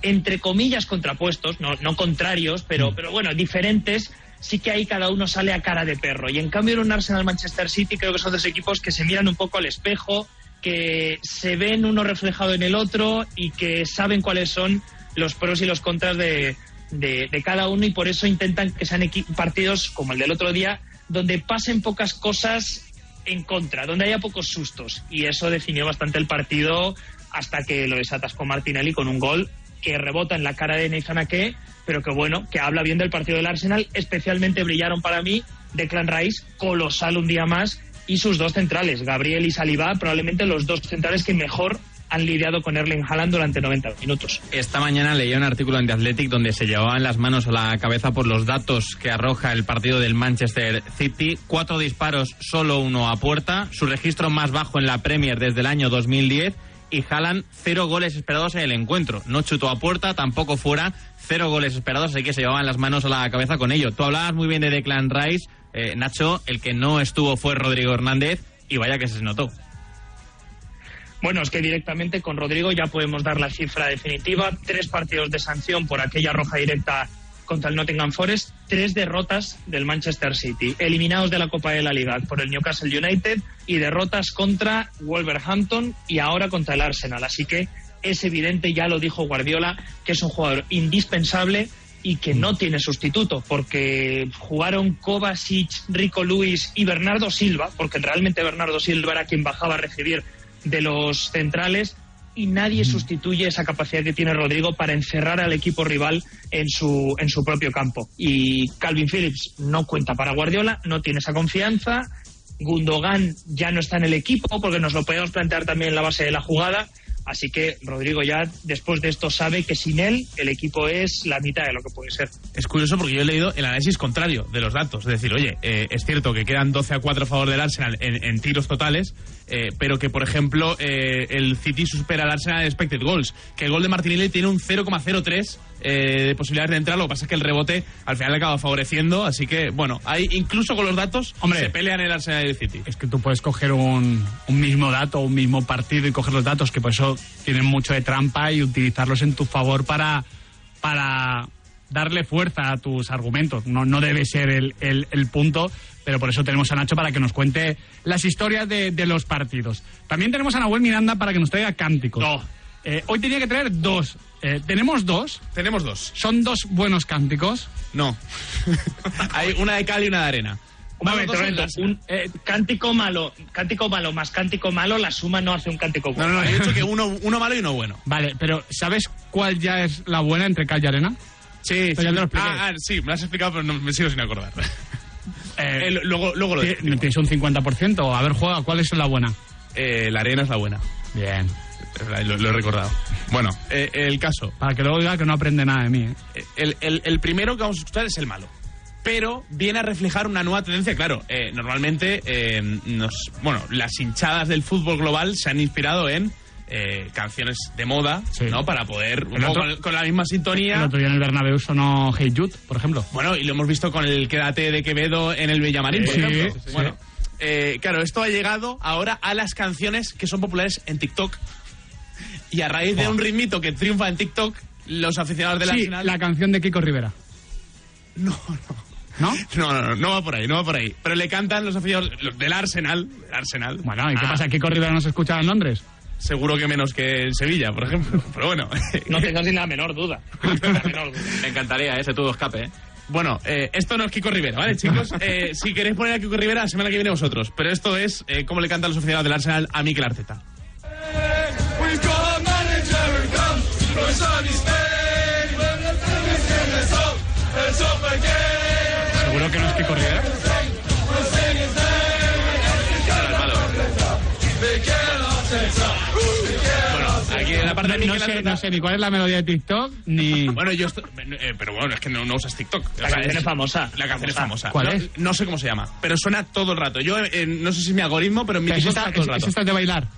entre comillas contrapuestos, no, no contrarios, pero, pero bueno, diferentes, sí que ahí cada uno sale a cara de perro. Y en cambio en un Arsenal Manchester City creo que son dos equipos que se miran un poco al espejo, que se ven uno reflejado en el otro y que saben cuáles son los pros y los contras de, de, de cada uno y por eso intentan que sean partidos como el del otro día, donde pasen pocas cosas en contra, donde haya pocos sustos. Y eso definió bastante el partido hasta que lo desatascó Martinelli con un gol que rebota en la cara de Nathan Ake, pero que bueno, que habla bien del partido del Arsenal. Especialmente brillaron para mí Declan Rice, colosal un día más, y sus dos centrales, Gabriel y Saliba, probablemente los dos centrales que mejor han lidiado con Erling Haaland durante 90 minutos. Esta mañana leía un artículo en The Athletic donde se llevaban las manos a la cabeza por los datos que arroja el partido del Manchester City. Cuatro disparos, solo uno a puerta. Su registro más bajo en la Premier desde el año 2010. Y Haaland, cero goles esperados en el encuentro. No chutó a puerta, tampoco fuera. Cero goles esperados, así que se llevaban las manos a la cabeza con ello. Tú hablabas muy bien de Declan Rice. Eh, Nacho, el que no estuvo fue Rodrigo Hernández. Y vaya que se notó. Bueno, es que directamente con Rodrigo ya podemos dar la cifra definitiva. Tres partidos de sanción por aquella roja directa contra el Nottingham Forest, tres derrotas del Manchester City, eliminados de la Copa de la Liga por el Newcastle United y derrotas contra Wolverhampton y ahora contra el Arsenal. Así que es evidente, ya lo dijo Guardiola, que es un jugador indispensable y que no tiene sustituto, porque jugaron Kovacic, Rico Luis y Bernardo Silva, porque realmente Bernardo Silva era quien bajaba a recibir de los centrales y nadie sustituye esa capacidad que tiene Rodrigo para encerrar al equipo rival en su, en su propio campo. Y Calvin Phillips no cuenta para Guardiola, no tiene esa confianza. Gundogan ya no está en el equipo porque nos lo podemos plantear también en la base de la jugada. Así que Rodrigo ya después de esto sabe que sin él el equipo es la mitad de lo que puede ser. Es curioso porque yo he leído el análisis contrario de los datos. Es decir, oye, eh, es cierto que quedan 12 a 4 a favor del Arsenal en, tiros totales, eh, pero que, por ejemplo, eh, el City supera al Arsenal en expected goals. Que el gol de Martinelli tiene un 0,03 eh, de posibilidades de entrar. Lo que pasa es que el rebote al final le acaba favoreciendo. Así que, bueno, hay incluso con los datos Hombre. se pelean el Arsenal y el City. Es que tú puedes coger un, un mismo dato, un mismo partido y coger los datos, que por eso tienen mucho de trampa y utilizarlos en tu favor para, para darle fuerza a tus argumentos. No, no debe ser el, el, el punto, pero por eso tenemos a Nacho para que nos cuente las historias de, de los partidos. También tenemos a Nahuel Miranda para que nos traiga cánticos. Eh, hoy tenía que traer dos. Eh, ¿Tenemos dos? Tenemos dos. ¿Son dos buenos cánticos? No. Hay una de cal y una de arena. Un momento, Vamos, un momento. dos Un, eh, cántico malo, cántico malo más cántico malo, la suma no hace un cántico No, bueno. no, no, he dicho que uno, uno malo y uno bueno. Vale, pero ¿sabes cuál ya es la buena entre cal y arena? Sí, Pero ya te lo expliqué. Ah, ah, sí, me lo has explicado, pero no, me sigo sin acordar. Eh, Eh, luego, luego lo. Tienes un 50%. A ver, juega, ¿cuál es la buena? Eh, la arena es la buena. Bien. Lo, lo he recordado. Bueno, eh, el caso. Para que luego diga que no aprende nada de mí. ¿eh? El, el- el primero que vamos a escuchar es el malo. Pero viene a reflejar una nueva tendencia, claro. eh, normalmente, eh, nos, bueno, las hinchadas del fútbol global se han inspirado en eh, canciones de moda, ¿no? Para poder, un El poco otro- con, con la misma El sintonía. otro día en el Bernabéu sonó Hey Jude, por ejemplo. Bueno, y lo hemos visto con el Quédate de Quevedo en el Villamarín, por Sí, ejemplo. sí, sí. Bueno, claro, esto ha llegado ahora a las canciones que son populares en TikTok. Y a raíz de un ritmito que triunfa en TikTok, los aficionados del Sí, Arsenal... la canción de Kiko Rivera. No, ¿No? No, no, no, no va por ahí, no va por ahí. Pero le cantan los aficionados del Arsenal. del Arsenal. Bueno, ¿y qué Ah, pasa? ¿Kiko Rivera no se escuchaba en Londres? Seguro que menos que en Sevilla, por ejemplo. Pero bueno. No tengas ni la menor duda. La menor duda. Me encantaría ese tubo escape, ¿eh? Bueno, eh, esto no es Kiko Rivera, ¿vale, chicos? Eh, si queréis poner a Kiko Rivera, la semana que viene vosotros. Pero esto es eh, cómo le cantan los aficionados del Arsenal a Mikel Arteta. ¿Seguro que no es parte de No Mikel sé, no sé ni cuál es la melodía de TikTok, ni... Bueno, yo estoy- eh, pero bueno, es que no, no usas TikTok. O La sea, canción es famosa. La canción es famosa. ¿Cuál no, es? No sé cómo se llama, pero suena todo el rato. Yo eh, no sé si es mi algoritmo, pero en mi ¿Es TikTok esta, suena todo el es, rato. es esta de bailar?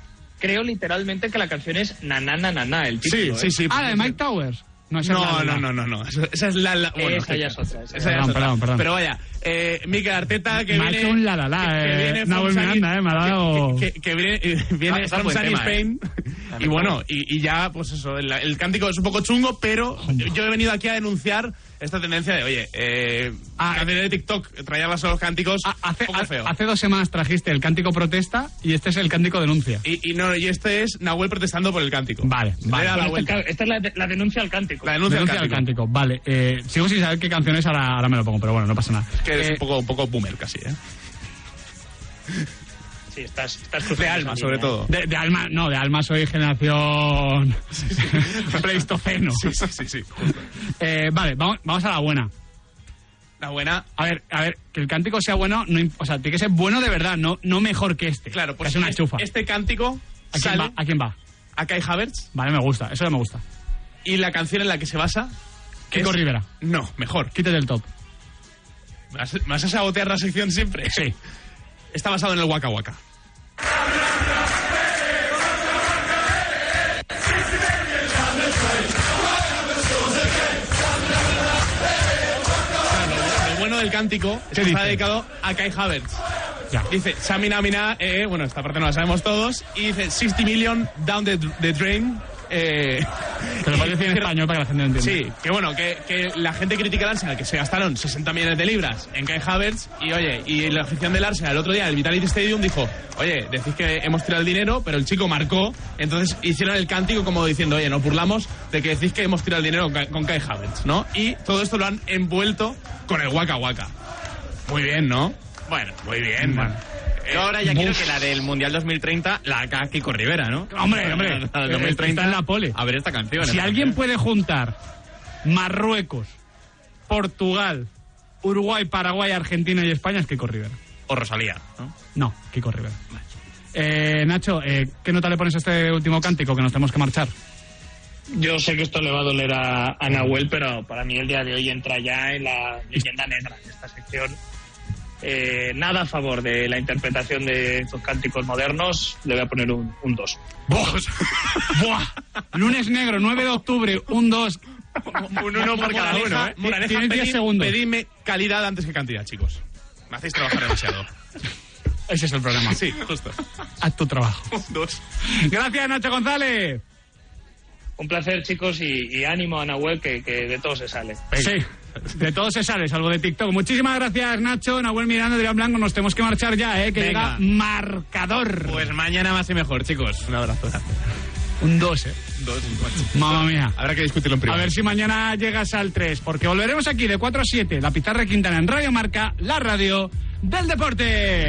Creo literalmente que la canción es na na na na na, el título. Sí, sí, ¿eh? sí. Ah, la de Mike Towers. No, esa es No, la- la- no, no, no, no. Esa, esa es la, la- bueno, Esa ya es que- otra, esa esa ya es otra. perdón, perdón. Pero vaya, eh, Mikel Arteta que Me ha viene hecho un la la la, que, que eh, viene Nahuel from Sunny- Miranda, eh, me ha dado- que, que- que viene, eh, viene Ah, from Sunny Spain y bueno, y, y ya pues eso, el, el cántico es un poco chungo, pero yo he venido aquí a denunciar esta tendencia de, oye, eh, Ah, canciones de TikTok, traerlas a los cánticos, Hace, un poco feo. hace dos semanas trajiste el cántico protesta y este es el cántico denuncia. Y, y no, y este es Nahuel protestando por el cántico. Vale, Le vale. la Bueno, esta, vuelta. esta es la, de- la denuncia al cántico. La denuncia, Denuncia al cántico. cántico. Vale, eh, sigo sin saber qué canción es, ahora, ahora me lo pongo, pero bueno, no pasa nada. Que eres Eh, un poco, un poco boomer casi, ¿eh? Sí, estás, estás De alma, sobre todo. de, de alma, no, de alma soy generación pleistoceno. Sí, sí, sí, sí. Eh, vale, vamos, vamos a la buena. La buena, A ver, a ver, que el cántico sea bueno, no, o sea, tiene que ser bueno de verdad, no, no mejor que este. claro, que pues es una este, chufa. este cántico ¿A quién sale va? ¿A quién va? a Kai Havertz. Vale, me gusta, eso ya me gusta. Y la canción en la que se basa. Kiko es- Rivera. No, mejor. Quítate el top. ¿Me vas, me vas a sabotear la sección siempre? Sí. Está basado en el Waka Waka. Lo bueno del cántico es que está dedicado a Kai Havertz. Dice, Samina Mina, eh, bueno, esta parte no la sabemos todos, y dice 60 million down the, the drain. Eh, Que lo puedes decir en español para que la gente lo entienda. Sí, que bueno, que, que la gente critica al Arsenal, que se gastaron 60 millones de libras en Kai Havertz, y oye, y la afición del Arsenal el otro día, el Vitality Stadium, dijo, oye, decís que hemos tirado el dinero, pero el chico marcó, entonces hicieron el cántico como diciendo, oye, nos burlamos de que decís que hemos tirado el dinero con, Kai- Havertz, ¿no? Y todo esto lo han envuelto con el Waka Waka. Muy bien, ¿no? Bueno, muy bien. Bueno. Yo ahora ya quiero que la del Mundial 2030 la haga Kiko Rivera, ¿no? Hombre, hombre, La del eh, 2030 está en la pole. A ver esta canción. Si esta alguien canción. puede juntar Marruecos, Portugal, Uruguay, Paraguay, Argentina y España es Kiko Rivera. O Rosalía, ¿no? No, Kiko Rivera. Eh, Nacho, eh, ¿qué nota le pones a este último cántico que nos tenemos que marchar? Yo sé que esto le va a doler a, a Nahuel, pero para mí el día de hoy entra ya en la leyenda negra de esta sección. Eh, nada a favor de la interpretación de estos cánticos modernos, le voy a poner un 2. ¡Buah! Lunes negro, 9 de octubre, un 2. Un uno por cada uno, ¿eh? Moraleja, Tienes 10 pedid- segundos. Pedidme calidad antes que cantidad, chicos. Me hacéis trabajar demasiado. Ese es el problema. Sí, justo. Haz tu trabajo. Dos. Gracias, Nacho González. Un placer, chicos, y, y ánimo a Nahuel, que, que de todo se sale. Sí, de todo se sale, salvo de TikTok. Muchísimas gracias, Nacho. Nahuel Miranda, Adrián Blanco. Nos tenemos que marchar ya, ¿eh? Que Venga. llega marcador. Pues mañana más y mejor, chicos. Un abrazo. Un 2, ¿eh? Dos. Mamma mía. Habrá que discutirlo en A privado. ver si mañana llegas al 3, porque volveremos aquí de 4 a 7, la Pizarra Quintana en Radio Marca, la radio del deporte.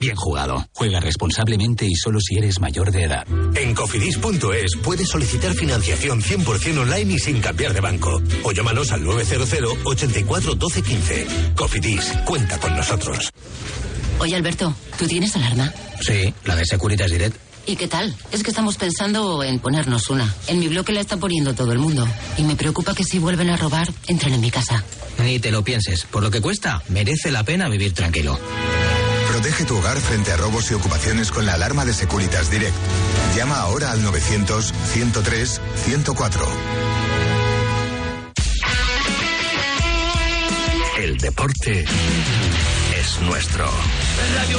bien jugado. Juega responsablemente y solo si eres mayor de edad. En cofidis.es puedes solicitar financiación 100% online y sin cambiar de banco. O llámanos al 900 84 12 15. Cofidis, cuenta con nosotros. Oye, Alberto, ¿tú tienes alarma? Sí, la de Securitas Direct. ¿Y qué tal? Es que estamos pensando en ponernos una. En mi bloque la está poniendo todo el mundo. Y me preocupa que si vuelven a robar, entren en mi casa. Ni te lo pienses. Por lo que cuesta, merece la pena vivir tranquilo. Protege tu hogar frente a robos y ocupaciones con la alarma de Securitas Direct. Llama ahora al 900-103-104. El deporte es nuestro. Radio.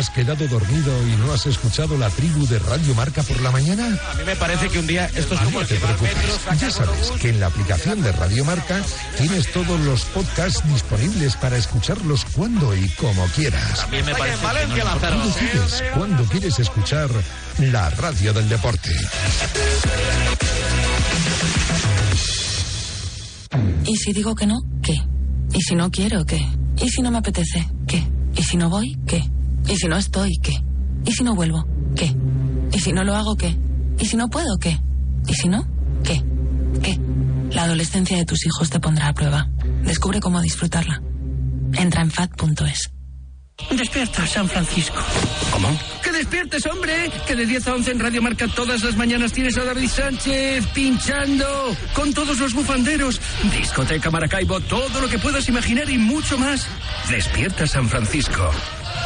Has quedado dormido y no has escuchado la tribu de Radio Marca por la mañana? A mí me parece que un día esto es como No te preocupes, ya sabes que en la aplicación de Radio Marca tienes todos los podcasts disponibles para escucharlos cuando y como quieras. También me parece que no cuándo quieres escuchar la radio del deporte. ¿Y si digo que no? ¿Qué? ¿Y si no quiero? ¿Qué? ¿Y si no me apetece? ¿Qué? ¿Y si no voy? ¿Qué? ¿Y si no estoy? ¿Qué? ¿Y si no vuelvo? ¿Qué? ¿Y si no lo hago? ¿Qué? ¿Y si no puedo? ¿Qué? ¿Y si no? ¿Qué? ¿Qué? La adolescencia de tus hijos te pondrá a prueba. Descubre cómo disfrutarla. Entra en fat.es. Despierta, San Francisco. ¿Cómo? ¡Que despiertes, hombre! Que de 10 a 11 en Radio Marca todas las mañanas tienes a David Sánchez pinchando con todos los bufanderos. Discoteca Maracaibo, todo lo que puedas imaginar y mucho más. Despierta, San Francisco.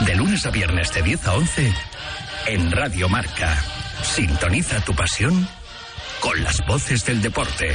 De lunes a viernes de 10 a 11 en Radio Marca. Sintoniza tu pasión con las voces del deporte.